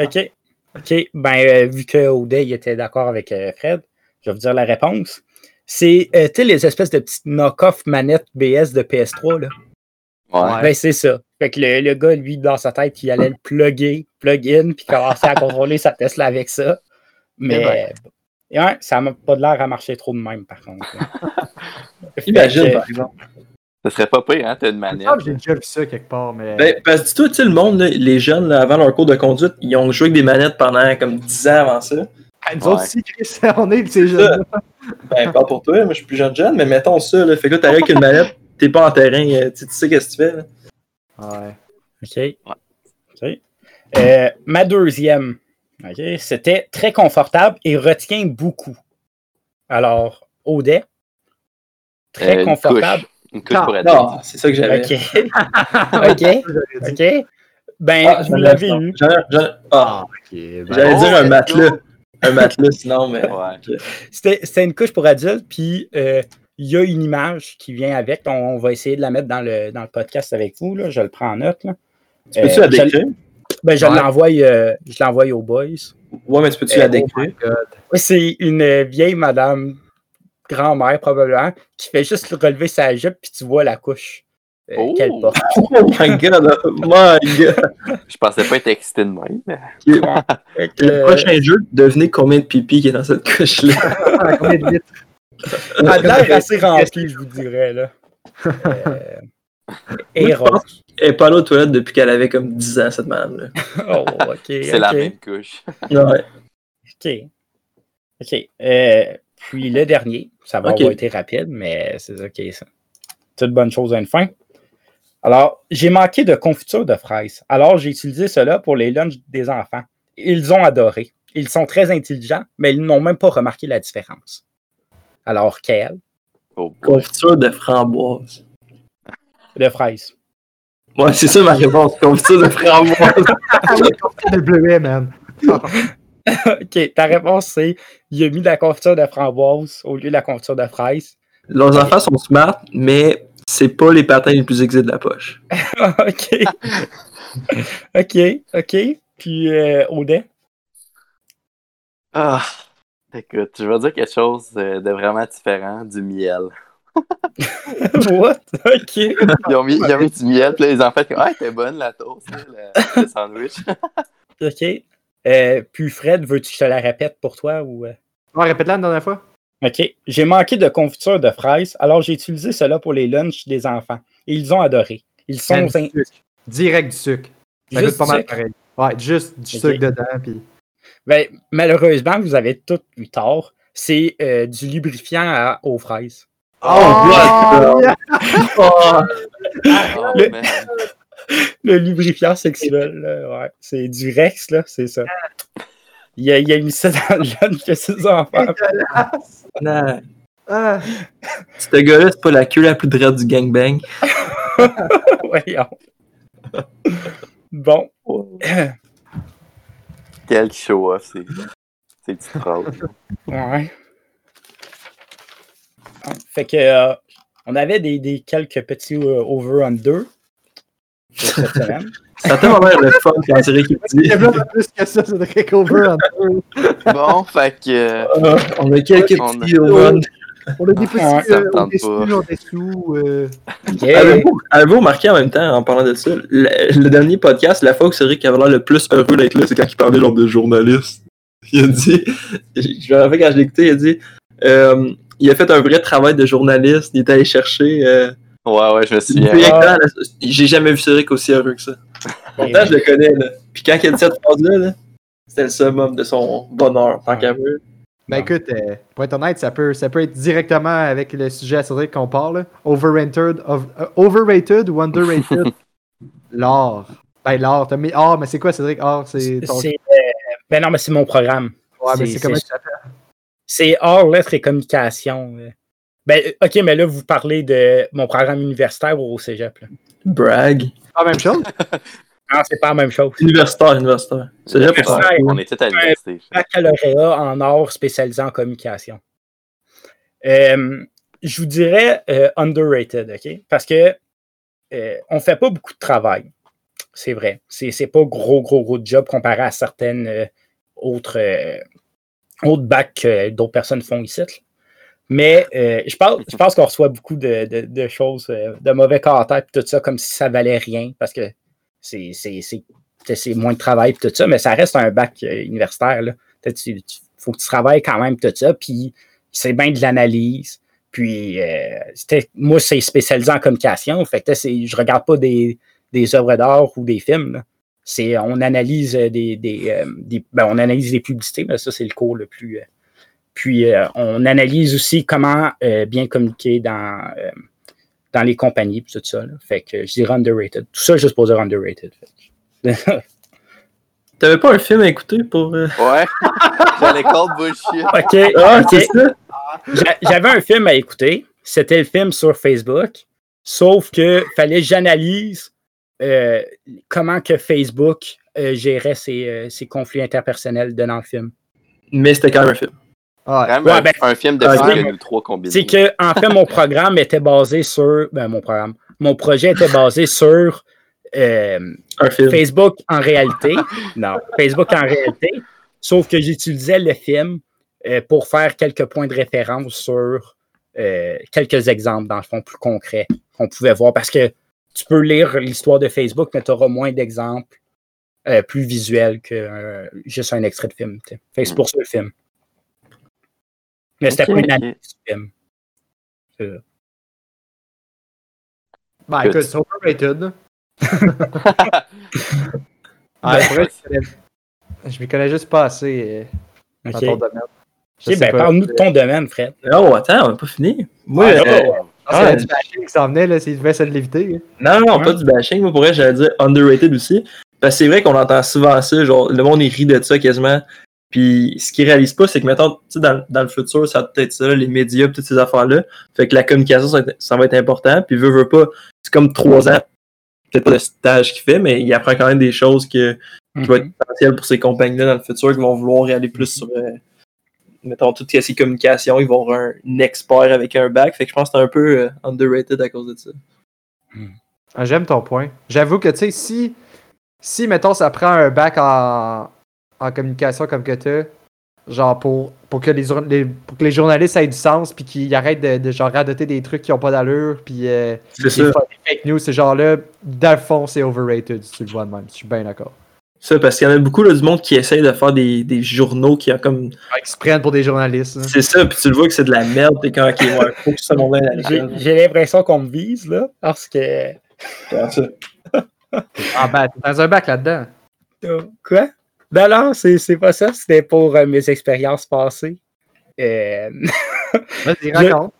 OK. OK. Ben, euh, vu que O'Day il était d'accord avec euh, Fred, je vais vous dire la réponse. C'est, euh, tu sais, les espèces de petites knock-off manettes BS de PS3, là. Ouais. Ben, c'est ça. Fait que le, le gars, lui, dans sa tête, il allait le plugger, plug-in, puis commencer à contrôler sa Tesla avec ça. Mais, ouais, ça n'a pas de l'air à marcher trop de même, par contre. Imagine, que- par exemple. Ça serait pas pire, hein, t'as une manette. que J'ai déjà vu ça quelque part, mais. Ben, parce que dis-toi, tu sais, le monde, là, les jeunes, là, avant leur cours de conduite, ils ont joué avec des manettes pendant comme 10 ans avant ça. Ah, nous autres Ouais. aussi, Chris, on est de ces jeunes. Ben, pas pour toi, moi je suis plus jeune jeune, mais mettons ça, là. Fait que là, t'arrives avec une manette, t'es pas en terrain, euh, tu sais- tu sais qu'est-ce que tu fais, là. Ouais. OK. OK. Euh, ma deuxième. OK? C'était très confortable et retient beaucoup. Alors, Audet, très Euh, une confortable. couche. Une couche pour Non, adulte. c'est ça que j'avais. OK. OK. OK. Ben, Ah, vous l'avez eu. ah, Ok, ben, J'allais dire un matelas. Un matelas, sinon, mais. Ouais. C'était c'était une couche pour adultes, puis euh, il y a une image qui vient avec. On, on va essayer de la mettre dans le, dans le podcast avec vous. Là. Je le prends en note. Là. Tu peux-tu Euh, la je- décrire? Ben, je Ouais. l'envoie euh, je l'envoie aux boys. Ouais, mais tu peux-tu Euh, la oh décrire? Ouais, C'est une euh, vieille madame, grand-mère probablement, qui fait juste relever sa jupe, puis tu vois la couche euh, Oh. qu'elle porte. Oh my god, oh my god. Je pensais pas être excité de même. Le euh, prochain jeu, devinez combien de pipi qui est dans cette couche-là. Combien de litres? Elle a l'air assez remplie, je vous dirais. Là. Euh, et je pense- rose. Elle est pas allée aux toilettes depuis qu'elle avait comme 10 ans, cette madame-là. Oh, ok. C'est la même couche. Ouais. OK. OK. Euh, puis le dernier, ça va Ok. avoir été rapide, mais c'est OK, ça. Toute bonne chose à une fin. Alors, j'ai manqué de confiture de fraises. Alors, j'ai utilisé cela pour les lunchs des enfants. Ils ont adoré. Ils sont très intelligents, mais ils n'ont même pas remarqué la différence. Alors, quelle? Oh. Confiture de framboise. de fraises? Ouais, c'est ça ma réponse. Confiture de framboise. Le bleuet, man. OK, ta réponse, c'est il a mis de la confiture de framboise au lieu de la confiture de fraises. Leurs enfants sont smart, mais c'est pas les patins les plus aiguisés de la poche. OK. OK, OK. Puis, euh, Audet? Ah, écoute, je vais dire quelque chose euh, de vraiment différent du miel. What? OK. Ils ont mis, ils ont mis du miel, puis là, les enfants, étaient comme, ah, t'es bonne la toast, le, le sandwich. OK. Euh, puis Fred, veux-tu que je te la répète pour toi ou. euh? On répète-la une dernière fois. OK. J'ai manqué de confiture de fraises, alors j'ai utilisé cela pour les lunchs des enfants. Et ils ont adoré. Ils sont in-. Direct du sucre. Ça Juste goûte pas du mal sucre? pareil. Ouais, juste du sucre dedans. Puis... Ben, malheureusement, vous avez tout eu tort. C'est euh, du lubrifiant à- aux fraises. Oh, what the- yeah! Oh, Oh, Le- man. Le lubrifiant sexuel, là, ouais. C'est du Rex, là, c'est ça. Il a, il a mis ça dans le lunch de ses enfants. non. Ah, Ce gars-là, c'est pas la queue la plus droite du gangbang. Voyons. Bon. Quel show-off, c'est. C'est petites phrases. Ouais. Fait que euh, on avait des, des quelques petits euh, over-under cette semaine. Ça a tellement l'air le fun quand Cédric il dit. il y a bien plus que ça, c'est de deux. Bon, fait que. euh, on a quelques On petits over. On a des petits Ouais, ça me euh, au-dessus, pas. en-dessous. Euh... Yeah. Avez-vous avez-vous remarqué en même temps, en parlant de ça, le, le dernier podcast, la fois où Cédric avait l'air le plus heureux d'être là, c'est quand il parlait genre de journaliste. Il a dit, je me rappelle quand je l'ai écouté, il a dit, euh, il a fait un vrai travail de journaliste, il est allé chercher. Euh, Ouais, ouais, je me souviens. Là, J'ai jamais vu Cédric aussi heureux que ça. Pourtant, je le connais, là. Puis quand il a dit cette phrase-là, là, c'était le summum de son bonheur, tant qu'à moi. Ben écoute, euh, pour être honnête, ça peut, ça peut être directement avec le sujet à Cédric qu'on parle. là. Overrated, of- euh, overrated ou underrated? L'art. Ben l'art, t'as mis art, mais c'est quoi Cédric? Art, c'est ton... Euh, ben non, mais c'est mon programme. Ouais, mais c'est- comment c'est- tu t'appelles? C'est hors lettres et communication. euh. Ben, OK, mais là, vous parlez de mon programme universitaire ou au cégep. Là? Brag. Pas la même chose? Non, c'est pas la même chose. Universitaire, universitaire. C'est vrai pour ça. On tous à l'université. baccalauréat en art spécialisé en communication. Euh, je vous dirais euh, underrated, OK? Parce que euh, on fait pas beaucoup de travail. C'est vrai. C'est, c'est pas gros, gros, gros de job comparé à certaines euh, autres, euh, autres bacs que d'autres personnes font ici. là. Mais euh, je, pense, je pense qu'on reçoit beaucoup de, de- de choses, euh, de mauvais caractère et tout ça, comme si ça valait rien, parce que c'est, moins de travail tout ça, mais ça reste un bac euh, universitaire. Il faut que tu travailles quand même tout ça, puis c'est bien de l'analyse. Puis euh, moi, c'est spécialisé en communication. Fait que je regarde pas des, des œuvres d'art ou des films. C'est, on analyse euh, des, euh, des- ben, on analyse des publicités, mais ça, c'est le cours le plus. puis on analyse aussi comment bien communiquer dans, dans les compagnies puis tout ça. là. Fait que je dirais underrated. Tout ça juste pour dire underrated. T'avais pas un film à écouter pour. euh, Ouais. J'allais call bullshit. OK. Ah, OK. c'est ça? J'a- J'avais un film à écouter. C'était le film sur Facebook. Sauf que fallait que j'analyse euh, comment que Facebook euh, gérait ses, euh, ses conflits interpersonnels dans le film. Mais c'était quand même un film. Ouais. Quand même Ouais, un, ben- un film de Ah, film nous trois combinés. C'est que, en fait, mon programme était basé sur. Ben, mon programme. Mon projet était basé sur euh, Un film. Facebook en réalité. Non, Facebook en réalité. Sauf que j'utilisais le film euh, pour faire quelques points de référence sur euh, quelques exemples, dans le fond, plus concrets qu'on pouvait voir. Parce que tu peux lire l'histoire de Facebook, mais tu auras moins d'exemples euh, plus visuels que euh, juste un extrait de film. Fait que c'est pour ça le film. Mais c'était pas une ok. analyse du film. Ben écoute, c'est overrated. Ah, Ben, vrai, je m'y connais juste pas assez euh, dans ok. ton domaine. Je Ok, sais ben, pas. parle-nous de ton domaine, Fred. Oh, attends, on n'a pas fini. Moi, Ouais, euh, oh. Ah, c'est du bashing qui s'en venait, là, s'il devait essayer de l'éviter. Non, non, Ouais. pas du bashing. Moi, pour vrai, j'allais dire underrated aussi. Parce que c'est vrai qu'on entend souvent ça. Genre, le monde, il rit de ça quasiment. Puis, ce qu'ils réalisent pas, c'est que, mettons, tu sais, dans, dans le futur, ça va peut-être ça, les médias, toutes ces affaires-là. Fait que la communication, ça, va être- ça va être important. Puis, veut, veut pas, c'est comme trois ans. Peut-être pas le stage qu'il fait, mais il apprend quand même des choses que, qui vont être potentielles pour ces compagnies-là dans le futur, qui vont vouloir aller plus sur, euh, mettons, toutes ces communications. Ils vont avoir un, un expert avec un bac. Fait que je pense que c'est un peu euh, underrated à cause de ça. Ah, J'aime ton point. J'avoue que, tu sais, si, si, mettons, ça prend un bac en, en communication comme que t'as, genre pour, pour, que les, pour que les journalistes aient du sens, puis qu'ils arrêtent de, de genre radoter des trucs qui ont pas d'allure, puis euh, C'est des, fake news, ce genre-là, dans le fond, c'est overrated, si tu le vois de même. Je suis bien d'accord. Ça, parce qu'il y en a beaucoup là, du monde qui essaye de faire des, des journaux qui ont comme. Ils se prennent pour des journalistes. là. C'est ça, puis tu le vois que c'est de la merde, t'es quand ok, ouais, faut que ça monte la J'ai l'impression qu'on me vise, là, parce que. Ah ben, t'es dans un bac là-dedans. Quoi? Non, non, c'est c'est pas ça. C'était pour euh, mes expériences passées. Euh, Vas-y, Je- raconte.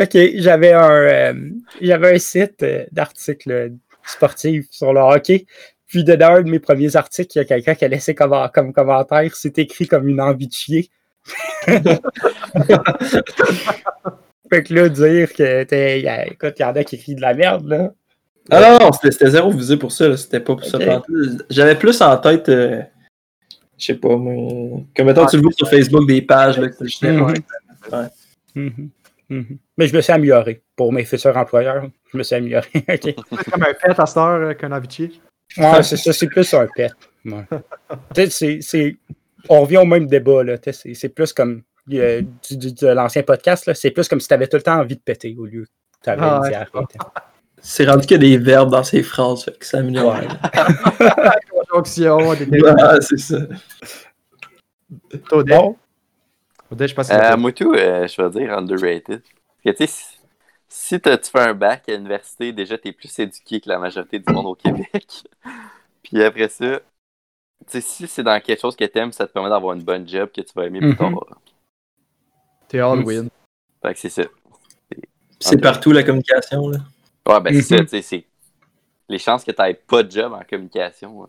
OK, j'avais un, euh, j'avais un site euh, d'articles sportifs sur le hockey. Puis, dedans un de mes premiers articles, il y a quelqu'un qui a laissé comme, comme commentaire c'est écrit comme une envie de chier. fait que là, dire que, t'es- y a- écoute, il y en a qui écrivent de la merde, là. Ah non, non, c'était zéro visé pour ça, là, c'était pas pour ça. J'avais plus en tête, euh, je sais pas, moi, comme mettons, tu le vois sur Facebook, des pages, là, que je Mhm. Ouais. Mhm. Mhm. Mais je me suis amélioré. Pour mes futurs employeurs, je me suis amélioré. OK. C'est comme un pet à cette heure euh, qu'un chier. Ouais, c'est ça, c'est plus un pet. Ouais. Tu sais, c'est- c'est- On revient au même débat, là. tu sais, C'est c'est plus comme euh, du- du- de l'ancien podcast, là. C'est plus comme si tu avais tout le temps envie de péter au lieu que tu avais Ah envie ouais. C'est rendu qu'il y a des verbes dans ces phrases, fait que ça améliore. Des Ah, c'est ça. Bon, je si Euh, moi, tout, euh, je vais dire underrated. Parce que, tu sais, si, si t'as- tu fais un bac à l'université, déjà, t'es plus éduqué que la majorité du monde au Québec. Puis après ça, tu sais, si c'est dans quelque chose que t'aimes, ça te permet d'avoir une bonne job que tu vas aimer plus Mhm. tard. t'es all win. Fait que c'est ça. C'est partout la communication, là. Ouais, ben c'est Mhm. ça, tu sais, c'est... Les chances que t'aies pas de job en communication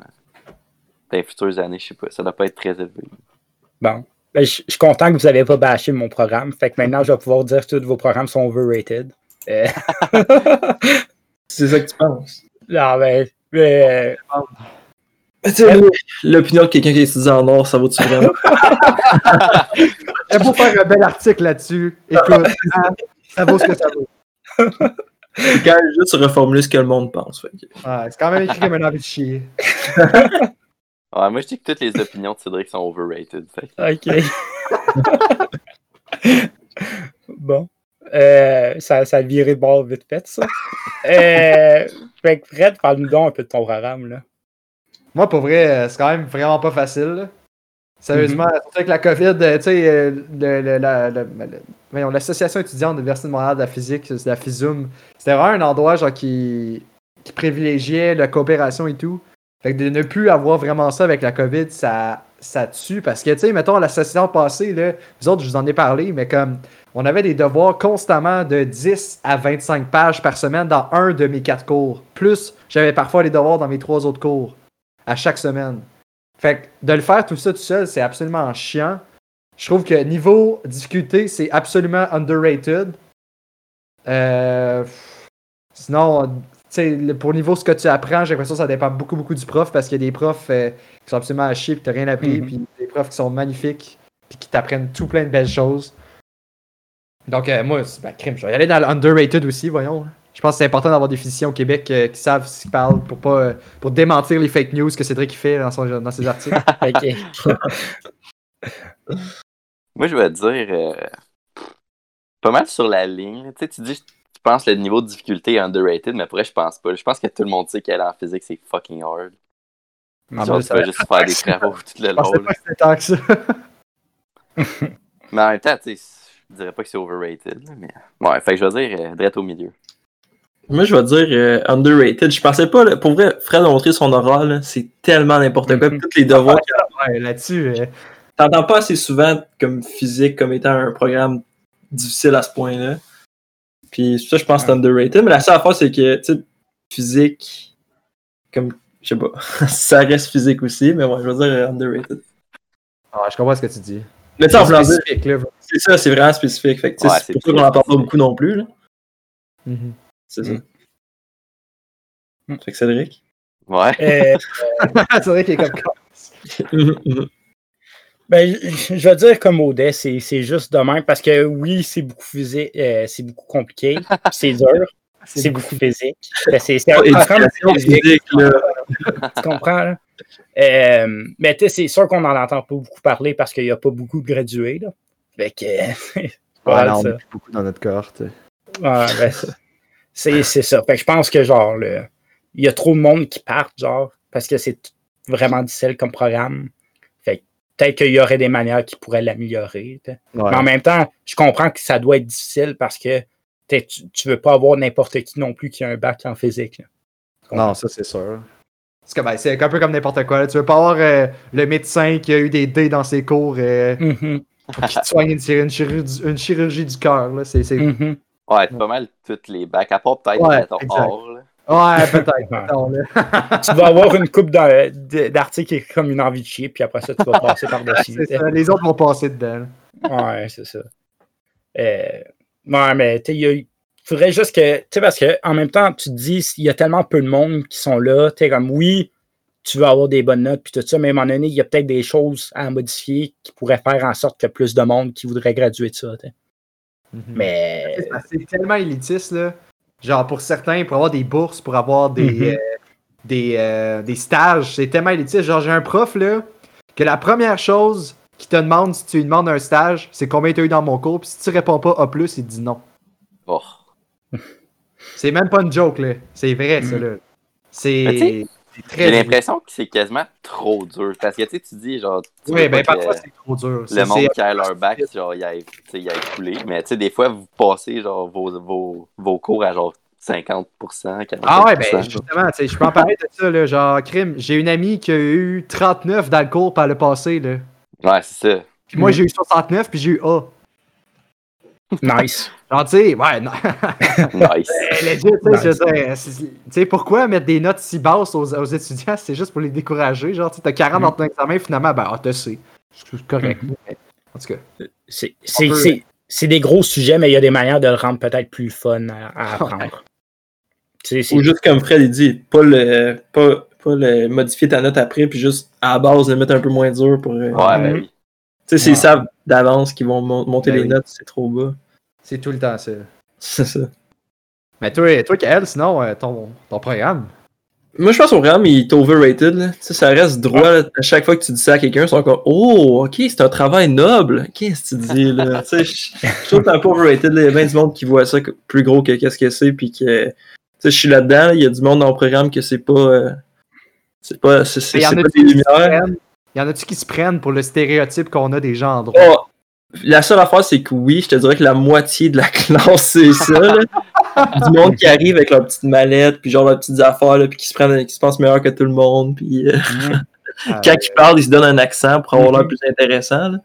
dans les futures années, je sais pas, ça doit pas être très élevé. bon. Ben, je je suis content que vous n'avez pas bâché mon programme. Fait que maintenant, je vais pouvoir dire que tous vos programmes sont overrated. Euh, C'est ça que tu penses. non, ben, Mais L'opinion de quelqu'un qui étudie en or, ça vaut-tu vraiment? Pour faire un bel article là-dessus. Écoute, hein, ça vaut ce que ça vaut. C'est quand même juste reformuler ce que le monde pense. fait que- Ouais, c'est quand même écrit comme un envie de chier. Ouais, moi, je dis que toutes les opinions de Cédric sont overrated. Fait que- OK. bon. Euh, ça, ça a viré de bord vite fait, ça. Euh, fait que Fred, parle-nous donc un peu de ton programme, là. Moi, pour vrai, euh, c'est quand même vraiment pas facile. là. Sérieusement, Mhm. surtout avec la COVID, tu sais, le- le- la- le- le- voyons, l'association étudiante de l'Université de Montréal de la physique, c'est la FISUM, c'était vraiment un endroit genre qui, qui privilégiait la coopération et tout. Fait que de ne plus avoir vraiment ça avec la COVID, ça, ça tue. Parce que, tu sais, mettons, l'association passée, là, vous autres, je vous en ai parlé, mais comme on avait des devoirs constamment de 10 à 25 pages par semaine dans un de mes quatre cours. Plus, j'avais parfois les devoirs dans mes trois autres cours, à chaque semaine. Fait que de le faire tout ça tout seul, c'est absolument chiant. Je trouve que niveau difficulté, c'est absolument underrated. Euh, sinon, tu sais, le- pour niveau ce que tu apprends, j'ai l'impression que ça dépend beaucoup, beaucoup du prof parce qu'il y a des profs euh, qui sont absolument à chier et t'as rien appris, Mhm. puis des profs qui sont magnifiques puis qui t'apprennent tout plein de belles choses. Donc, euh, moi, c'est- ben, crime, je vais y aller dans le underrated aussi, voyons. Je pense que c'est important d'avoir des physiciens au Québec euh, qui savent ce qu'ils parlent pour pas euh, pour démentir les fake news que Cédric fait dans, son, dans ses articles. Ok. Moi, je vais te dire euh, pas mal sur la ligne. Tu sais, tu dis, tu penses que le niveau de difficulté est underrated, mais pour vrai, je pense pas. Je pense que tout le monde sait qu'aller en physique, c'est fucking hard. Ah, Genre, tu vas va. juste faire des travaux tout le Je pensais long. pas que c'était tant que ça. Mais en même temps, tu sais, je dirais pas que c'est overrated. Mais... Ouais, fait que je vais dire euh, direct au milieu. Moi, je vais dire euh, underrated. Je pensais pas, là, pour vrai, Fred a montré son aura, là, c'est tellement n'importe quoi. Mhm. Tous les devoirs qu'il Ouais, là-dessus. euh, T'entends pas assez souvent comme physique comme étant un programme difficile à ce point-là. Puis ça, je pense que c'est underrated. Mais la seule affaire, c'est que, tu sais, physique, comme, je sais pas, ça reste physique aussi, mais ouais, je veux dire euh, underrated. Ouais, je comprends ce que tu dis. Mais tu sais, en voulant dire, spécifique, là. c'est ça, c'est vraiment spécifique. Fait que, tu sais, Ouais, c'est pour ça qu'on en parle pas beaucoup non plus, là. Mhm. C'est ça. Mm. Fait que Cédric? Ouais. Euh, c'est vrai qu'il est comme ben, je vais dire comme Audet, c'est c'est juste de même parce que oui, c'est beaucoup physique, euh, c'est beaucoup compliqué, c'est dur, c'est beaucoup physique. Ben, c'est c'est un physique, physique, tu comprends? là? Euh, mais tu sais, c'est sûr qu'on n'en entend pas beaucoup parler parce qu'il n'y a pas beaucoup de gradués. Là. Fait que, c'est Ouais, pas mal non, on ça. beaucoup dans notre cohorte. Ouais, ben, c'est- ça. Fait que je pense que genre il y a trop de monde qui partent, genre, parce que c'est vraiment difficile comme programme. Peut-être qu'il y aurait des manières qui pourraient l'améliorer. Ouais. Mais en même temps, je comprends que ça doit être difficile parce que tu, tu veux pas avoir n'importe qui non plus qui a un bac en physique. là. Non, ça c'est sûr. C'est ben, un peu comme n'importe quoi. là. Tu veux pas avoir euh, le médecin qui a eu des dés dans ses cours euh, Mhm, pour qu'il soigne une, chir- une chirurgie, une chirurgie du cœur. C'est, mhm. Ouais, c'est pas mal toutes les bacs, à part peut-être, Ouais, or, là. Ouais, peut-être. Tu vas avoir une coupe d'articles qui est comme une envie de chier, puis après ça, tu vas passer par-dessus. Les autres vont passer dedans. Ouais, c'est ça. Euh, ouais, mais tu il faudrait juste que. Tu sais, parce qu'en même temps, tu te dis, il y a tellement peu de monde qui sont là. Tu sais, comme oui, tu veux avoir des bonnes notes, puis tout ça, mais à un moment donné, il y a peut-être des choses à modifier qui pourraient faire en sorte qu'il y a plus de monde qui voudrait graduer de ça. sais. Mais. C'est tellement élitiste, là. Genre, pour certains, pour avoir des bourses, pour avoir des, Mhm. euh, des, euh, des stages, c'est tellement élitiste. Genre, j'ai un prof, là, que la première chose qu'il te demande si tu lui demandes un stage, c'est combien tu as eu dans mon cours, puis si tu réponds pas A+, il te dit non. Oh. C'est même pas une joke, là. C'est vrai, ça, Mhm. là. C'est très... J'ai l'impression que c'est quasiment trop dur. Parce que tu dis, genre, tu Oui, ben parfois, c'est trop dur. Le monde qui a leur bac, genre, il sais, il aille coulé. Mais tu sais, des fois, vous passez, genre, vos, vos, vos cours à genre 50%, 40%. Ah ouais, ben justement, tu sais, je peux en parler de ça, là, genre, crime. J'ai une amie qui a eu 39 dans le cours par le passé, là. Ouais, c'est ça. Puis moi, Mhm. j'ai eu 69, puis j'ai eu A. Nice. Genre, tu sais, ouais, non. Nice. Eh, legit, tu sais, tu sais, pourquoi mettre des notes si basses aux, aux étudiants? C'est juste pour les décourager. Genre, tu sais, t'as 40 dans ton examen, finalement, ben, ah, t'as C. C'est correct. mais- En tout cas. C'est c'est- peut- c'est- c'est des gros sujets, mais il y a des manières de le rendre peut-être plus fun à, à apprendre. Tu sais, c'est- Ou juste comme Fred il dit, pas le, pas, pas le modifier ta note après, puis juste à la base le mettre un peu moins dur pour. euh, Ouais, oui. Tu sais, s'ils savent d'avance qu'ils vont mon- monter Ben les oui. notes, c'est trop bas. C'est tout le temps ça. C'est ça. Mais toi, toi Kael, sinon, euh, ton, ton programme? Moi, je pense au programme, il est overrated. Là. Tu sais, ça reste droit. là. À chaque fois que tu dis ça à quelqu'un, ils sont comme Oh, ok, c'est un travail noble. Qu'est-ce que tu dis là? tu sais, je, je trouve que c'est un peu overrated. là. Il y a bien du monde qui voit ça que- plus gros que qu'est-ce que c'est. Puis que. Tu sais, je suis là-dedans. là. Il y a du monde dans le programme que c'est pas. euh, c'est pas. C'est pas des lumières. Y en a-tu qui se prennent pour le stéréotype qu'on a des gens en droit? Oh, la seule affaire, c'est que oui, je te dirais que la moitié de la classe, c'est ça. là. du monde qui arrive avec leur petite mallette, puis genre leurs petites affaires, là, puis qui se prennent, qui se pensent meilleur que tout le monde, puis euh, quand ils parlent, ils se donnent un accent pour avoir l'air Mhm. plus intéressant. là.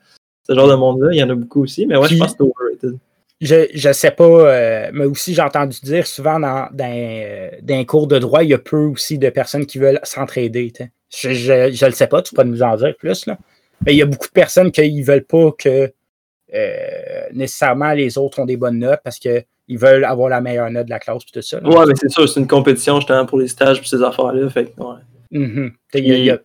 Ce genre de monde-là, il y en a beaucoup aussi, mais ouais, je pense que c'est overrated. Je, je sais pas, euh, mais aussi j'ai entendu dire souvent dans, dans, euh, dans les cours de droit, il y a peu aussi de personnes qui veulent s'entraider. Je, je, je le sais pas, tu peux nous en dire plus. Là. Mais il y a beaucoup de personnes qui ne veulent pas que euh, nécessairement les autres ont des bonnes notes parce qu'ils veulent avoir la meilleure note de la classe et tout ça. là. Ouais, mais c'est sûr, c'est une compétition justement pour les stages et ces affaires-là. Fait ouais. Il il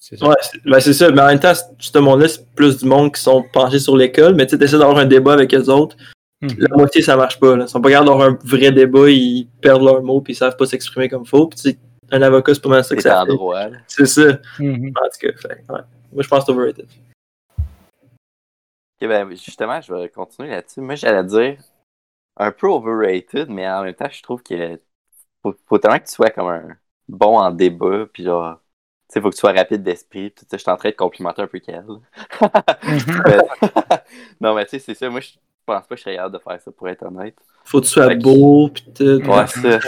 c'est ça. Ouais, c'est ben, c'est ça. Mais en même temps, ce monde-là, c'est plus du monde qui sont penchés sur l'école. Mais tu essaies d'avoir un débat avec eux autres. Mhm. La moitié, ça marche pas. Là. Ils sont pas capables d'avoir un vrai débat, ils perdent leurs mots puis ils savent pas s'exprimer comme faut. Puis tu sais, un avocat, c'est pas mal ça que C'est ça fait. droit. C'est ça. Mhm. En tout cas, fait, ouais. Moi, je pense que c'est overrated. Ok, ben, justement, je vais continuer là-dessus. Moi, j'allais dire un peu overrated, mais en même temps, je trouve que faut, faut tellement que tu sois comme un bon en débat, puis genre, tu sais, faut que tu sois rapide d'esprit. puis Tu sais, je suis en train de complimenter un peu qu'elle. Mhm. non, mais tu sais, c'est ça. Moi, je pense pas que je serais capable de faire ça, pour être honnête. Faut que tu sois Fait que- beau, puis tout. Ouais, ça.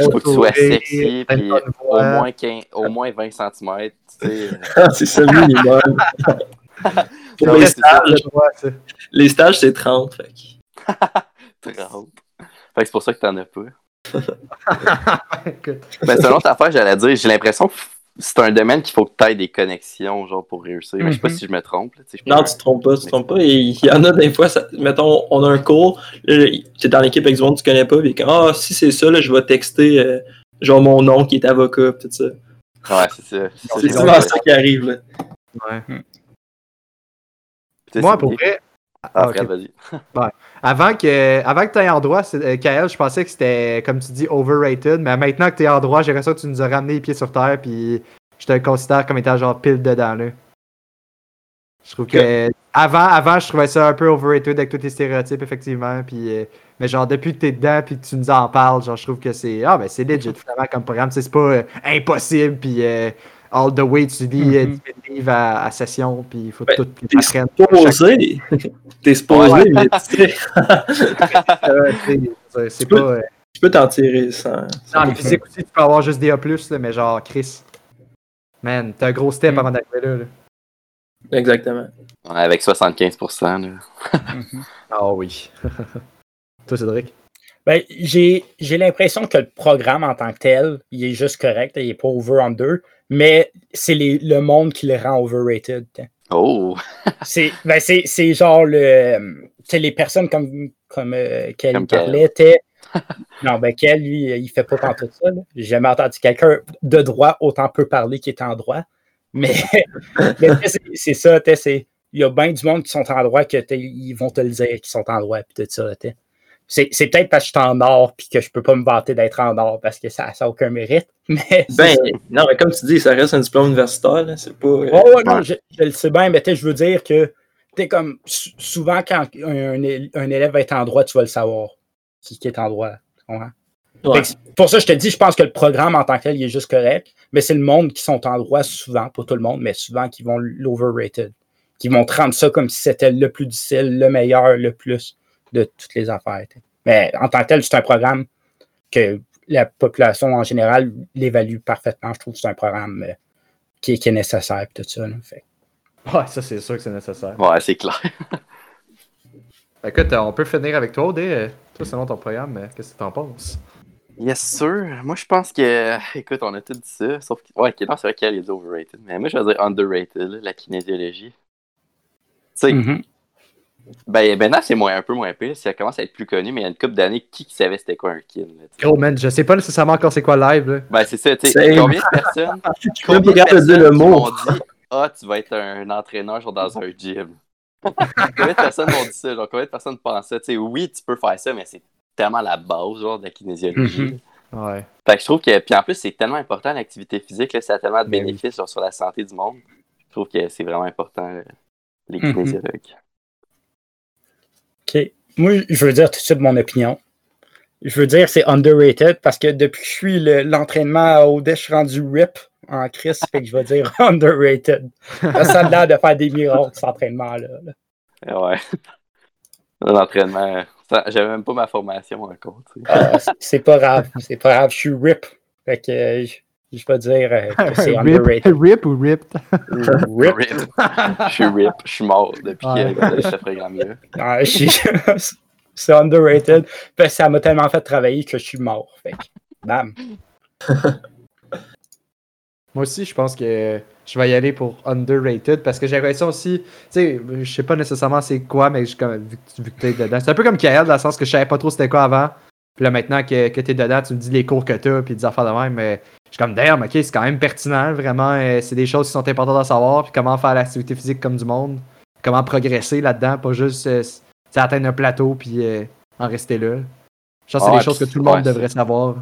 Faut que tu sois sexy, bonne au moins, 15 au moins 20 cm. Tu sais. Ah, c'est ça le minimum. Pour Non, les, stages, ça. les stages, c'est 30. Fait. que- 30. Fait que c'est pour ça que t'en as pas. Ben, c'est une autre affaire, j'allais dire. J'ai l'impression que c'est un domaine qu'il faut que tu aies des connexions, genre, pour réussir. Mais je sais pas Mhm. si je me trompe. là, je Non, tu te trompes pas, tu te trompes pas. Et il y en a des fois, ça- mettons, on a un cours, tu es dans l'équipe avec du monde que tu connais pas, puis ah, si c'est ça, là, je vais texter, euh, genre, mon nom qui est avocat, tout ça. Ouais, c'est ça. C'est souvent ça qui arrive, là. Ouais. Moi, pour vrai, Ah, vas-y. avant que, avant que tu aies en droit, euh, Kael, je pensais que c'était, comme tu dis, overrated, mais maintenant que tu es en droit, j'ai l'impression que tu nous as ramené les pieds sur terre, puis je te considère comme étant genre pile dedans, là. Je trouve que. Avant, avant, je trouvais ça un peu overrated avec tous tes stéréotypes, effectivement, puis. euh, mais genre, depuis que t'es dedans, puis que tu nous en parles, genre, je trouve que c'est. Ah, ben, c'est legit, finalement, comme programme. C'est pas euh, impossible, puis euh, all the way, tu. 10 livres à, à session, puis il faut Ben, tout que T'es t'apprennes. supposé, t'es supposé, Ouais. mais tu sais, Euh, c'est- C'est Tu peux- pas. euh, tu peux t'en tirer sans. Dans les physiques aussi, tu peux avoir juste des A, là, mais genre, Chris. Man, t'as un gros step Mm. avant d'arriver là. là. Exactement. Ouais, avec 75%. Là. Mhm. Ah oui. Toi, Cédric? Ben, j'ai j'ai l'impression que le programme en tant que tel, il est juste correct, il est pas over-under, mais c'est le monde qui le rend overrated. Oh! C'est ben, genre le. Les personnes comme, comme euh, qu'elle Comme parlait. Non, ben, qu'elle, lui, il fait pas tant tout ça. J'ai jamais entendu quelqu'un de droit autant peu parler qui est en droit. Mais, c'est- ça, tu sais, c'est. Il y a bien du monde qui sont en droit que ils vont te le dire qu'ils sont en droit puis tout ça. tu sais. C'est c'est peut-être parce que je suis en or puis que je peux pas me vanter d'être en or parce que ça n'a aucun mérite. Mais Ben, non, mais comme tu dis, ça reste un diplôme universitaire, là. C'est pas. euh, ouais, non, je, je le sais bien, mais tu sais, je veux dire que t'es comme sou- souvent quand un, un él- un élève va être en droit, tu vas le savoir. Qui, qui est en droit. ouais. Pour ça, je te dis, je pense que le programme en tant que tel, il est juste correct, mais c'est le monde qui sont en droit souvent, pas tout le monde, mais souvent qui vont l'overrated. Qui vont te rendre ça comme si c'était le plus difficile, le meilleur, le plus de toutes les affaires. Mais en tant que tel, c'est un programme que la population en général l'évalue parfaitement. Je trouve que c'est un programme euh, qui, est- qui est nécessaire et tout ça. là. Fait Ouais, ça, c'est sûr que c'est nécessaire. Ouais, c'est clair. Écoute, euh, on peut finir avec toi, Odé. Toi, selon ton programme, euh, qu'est-ce que t'en penses? Yes, sir. Moi, je pense que. Écoute, on a tout dit ça. Sauf que. Ouais, non, c'est vrai qu'elle est overrated. Mais moi, je vais dire underrated, là, la kinésiologie. Tu sais, Mhm. Ben, maintenant, c'est moins, un peu moins pire. Ça commence à être plus connu, mais il y a une couple d'années, qui, qui savait c'était quoi un sais? Gros, man, je sais pas nécessairement encore c'est quoi live, là. Ben, c'est ça, tu sais. Combien de personnes. Je Combien de dire le mot. m'ont dit Ah, tu vas être un entraîneur genre dans un gym Combien de personnes m'ont dit ça genre, Combien de personnes pensent ça Tu sais, Oui, tu peux faire ça, mais c'est tellement la base genre, de la kinésiologie. Mhm. Ouais. Fait que je trouve que. Puis en plus, c'est tellement important l'activité physique, là, ça a tellement de Ben oui. bénéfices genre, sur la santé du monde. Je trouve que c'est vraiment important, là, les Mhm. kinésiologues. OK. Moi, je veux dire tout de suite mon opinion. Je veux dire c'est underrated parce que depuis que je suis le- l'entraînement à Odette, je suis rendu RIP en crise, fait que je vais dire underrated. Ça a l'air de faire des miracles, cet entraînement-là. là. Eh Ouais. L'entraînement. J'avais même pas ma formation encore. tu sais. Ah, c'est- c'est pas grave, c'est pas grave, je suis RIP. Fait que euh, je, je vais dire euh, que c'est Rip, underrated. rip ou ripped? RIP. Rip. Je suis rip, je suis mort depuis Ouais. que ce programme-là. Ah, je suis- c'est underrated. Parce que ça m'a tellement fait travailler que je suis mort. Fait bam. Moi aussi, je pense que je vais y aller pour underrated parce que j'ai l'impression aussi, tu sais, je sais pas nécessairement c'est quoi, mais je, comme, vu, que- vu que t'es dedans. C'est un peu comme Kael, dans le sens que je savais pas trop c'était quoi avant. Puis là, maintenant que, que t'es dedans, tu me dis les cours que t'as, puis des affaires de même, mais je suis comme, damn, ok, c'est quand même pertinent, vraiment. euh, c'est des choses qui sont importantes à savoir, puis comment faire l'activité physique comme du monde, comment progresser là-dedans, pas juste euh, atteindre un plateau, puis euh, en rester là. Je pense que c'est des choses que tout le monde ouais, devrait savoir.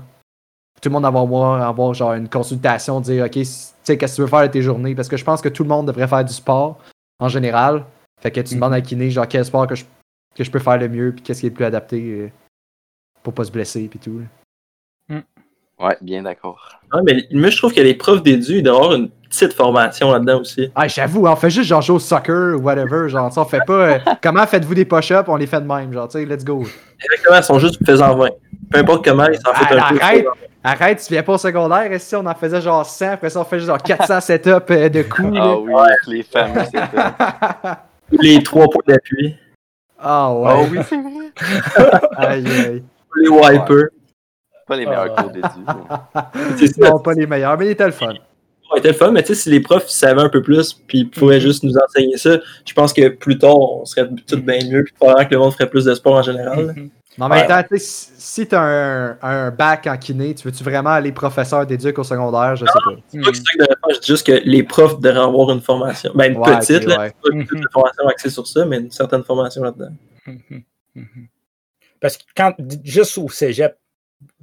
Tout le monde avoir, avoir, avoir genre une consultation, dire, ok, tu sais, qu'est-ce que tu veux faire de tes journées, parce que je pense que tout le monde devrait faire du sport en général. Fait que tu demandes à un kiné, genre, quel sport que je, que je peux faire le mieux, puis qu'est-ce qui est le plus adapté euh, pour pas se blesser, puis tout. là. Ouais, bien d'accord. Ouais, mais moi, je trouve que les profs d'édu, ils doivent avoir une petite formation là-dedans aussi. Ah, j'avoue, on fait juste genre jouer au soccer ou whatever. Genre, on fait pas. euh, comment faites-vous des push-ups? On les fait de même. Genre, tu sais, let's go. Exactement, ils sont juste faisant 20. Peu importe comment, ils s'en foutent Ah, un peu. arrête! Arrête, tu viens pas au secondaire. Et si on en faisait genre 100, après ça, on fait juste genre 400 setups euh, de coups. Ah oui, avec les fameux, c'est ça. Les trois points d'appui, Ah ouais. Ah oui, c'est vrai. Aïe, aïe. les wipers. Pas les meilleurs cours d'études. ça. Non, pas les meilleurs, mais il était le fun. Aurait été le fun, mais tu sais, si les profs savaient un peu plus, puis ils pouvaient juste nous enseigner ça, je pense que plus tard, on serait tout bien mieux, puis probablement que le monde ferait plus de sport en général. là. Mais en même Ouais. temps, tu sais, si si t'as un, un bac en kiné, tu veux-tu vraiment aller professeur d'éduc au secondaire? Je sais pas. C'est pas que c'est ça que devrait faire, je dis juste que les profs devraient avoir une formation. Ben, une Ouais, petite, là. ouais. Pas toute la formation axée sur ça, mais une certaine formation là-dedans. Parce que quand, juste au cégep,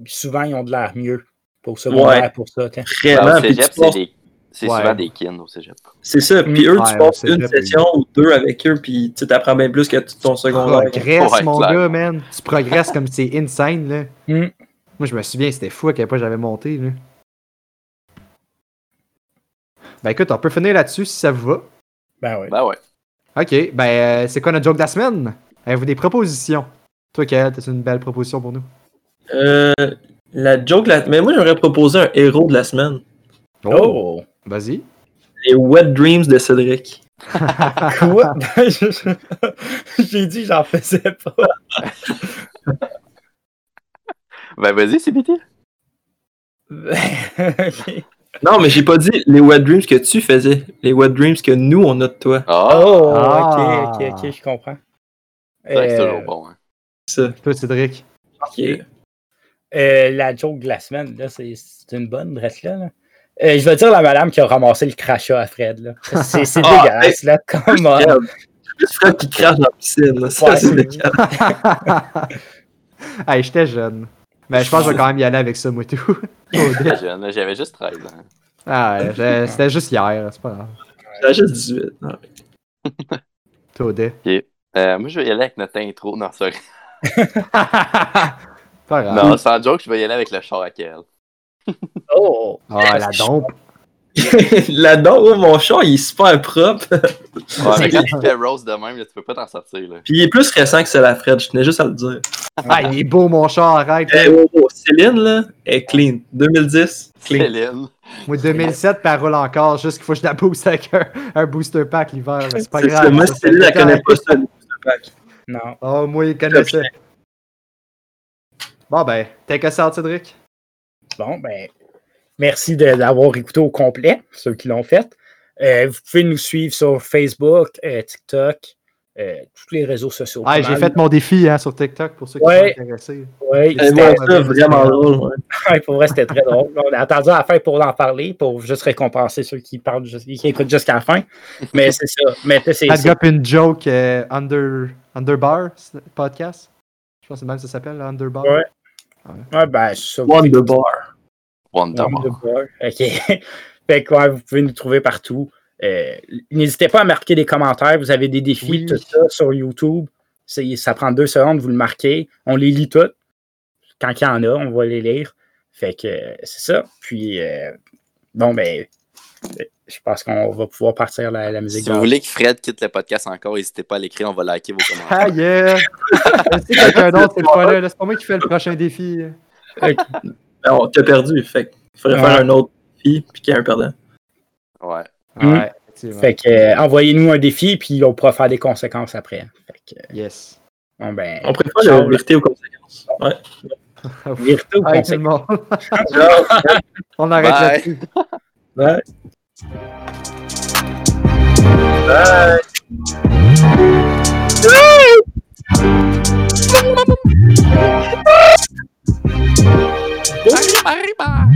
souvent, ils ont de l'air mieux pour secondaire, Ouais. pour ça. t'sais. Vraiment, au puis cégep, tu c'est Ouais. souvent des kin au cégep. c'est ça. Puis Mm. eux, Ouais, tu passes une session ou deux avec eux, puis tu apprends bien plus que ton secondaire. Progresse, Ouais, mon gars, man. Tu progresses comme c'est insane, là. Mm. Moi, je me souviens, c'était fou à quel point j'avais monté, là. Ben écoute, on peut finir là-dessus si ça vous va. Ben oui. Ben ouais. Ok, ben euh, c'est quoi notre joke de la semaine? Avez-vous des propositions? Toi, Kael, t'as une belle proposition pour nous? Euh, la joke, la... mais moi, j'aurais proposé un héros de la semaine. Oh! Vas-y. Les Wet Dreams de Cédric. Quoi? J'ai dit que j'en faisais pas. Ben vas-y, CBT. Ok. Non, mais j'ai pas dit les Wet Dreams que tu faisais. Les Wet Dreams que nous, on a de toi. Ah, Oh, Ah. ok, ok, ok, je comprends. c'est c'est Euh, toujours bon. Hein. Ça. Toi, Cédric. ok. Euh, la joke de la semaine, là, c'est c'est une bonne, reste là. là. Euh, je vais dire la madame qui a ramassé le crachat à Fred. là. C'est c'est Ah, dégueulasse, là. Comment? Fred qui crache dans la piscine. là. Ça, Ouais. c'est dégueulasse. hey, j'étais jeune. Mais je pense que je vais quand même y aller avec ça, moi, tout. Très jeune, là, j'avais juste 13 ans. ah, ouais, j'ai- c'était juste hier, c'est pas grave. J'ai juste 18. Non. Taudet. Euh, moi, je vais y aller avec notre intro. Non, sorry. Pas grave. Non, sans joke, je vais y aller avec le char à Kel. Oh! Ah, la dompe. Là-dedans, oh, mon chat, il est super propre. Ouais, mais quand tu fais Rose de même, là, tu peux pas t'en sortir. Là. Puis il est plus récent que c'est la Fred. Je tenais juste à le dire. Ah, il est beau, mon chat, arrête. Eh, oh, oh, Céline, là, est clean. 2010, clean. Céline. Moi, 2007, puis elle roule encore, juste qu'il faut que je la booste avec un, un booster pack l'hiver. mais C'est pas C'est grave. moi, Céline, c'est elle connaît pas ça, le booster pack. Non. Oh, moi, il connaît ça. Bon, ben, t'as que ça, Cédric? Bon, ben, merci de- d'avoir écouté au complet, ceux qui l'ont fait. Euh, vous pouvez nous suivre sur Facebook, euh, TikTok, euh, tous les réseaux sociaux. Ah, j'ai fait mon défi hein, sur TikTok pour ceux qui Ouais. sont intéressés. Ouais, Eh, c'était- vraiment drôle. ouais. ouais, pour vrai, c'était très drôle. On a attendu à la fin pour en parler, pour juste récompenser ceux qui parlent, qui écoutent jusqu'à la fin. Mais c'est ça. Mais c'est- I've c'est. got une joke euh, under, Underbar podcast? Je pense que c'est même ça s'appelle, Underbar. Ouais. Ouais, ben, ça. Bar. Wonderbar. Wonderbar. OK. fait que, ouais, vous pouvez nous trouver partout. Euh, N'hésitez pas à marquer des commentaires. Vous avez des défis, Oui. tout ça sur YouTube. Ça prend deux secondes, vous le marquez. On les lit toutes. Quand il y en a, on va les lire. Fait que c'est ça. Puis, euh, bon, ben, euh, je pense qu'on va pouvoir partir la, la musique. Si vous voulez que Fred quitte le podcast encore, n'hésitez pas à l'écrire, on va liker vos commentaires. Ah yeah! Je sais quelqu'un d'autre, c'est pas là. C'est pas moi qui fais le prochain défi. Non, t'as perdu. Fait qu'il faudrait Ouais. faire un autre défi, puis qu'il y ait un perdant. Ouais. Mm. Ouais. Fait que, euh, envoyez-nous un défi, puis on pourra faire des conséquences après. Fait que, Yes. bon, ben, On préfère la vérité aux conséquences. Ouais. vérité le conséquences? monde. On arrête là-dessus. Bye. Bye. Arriba, arriba.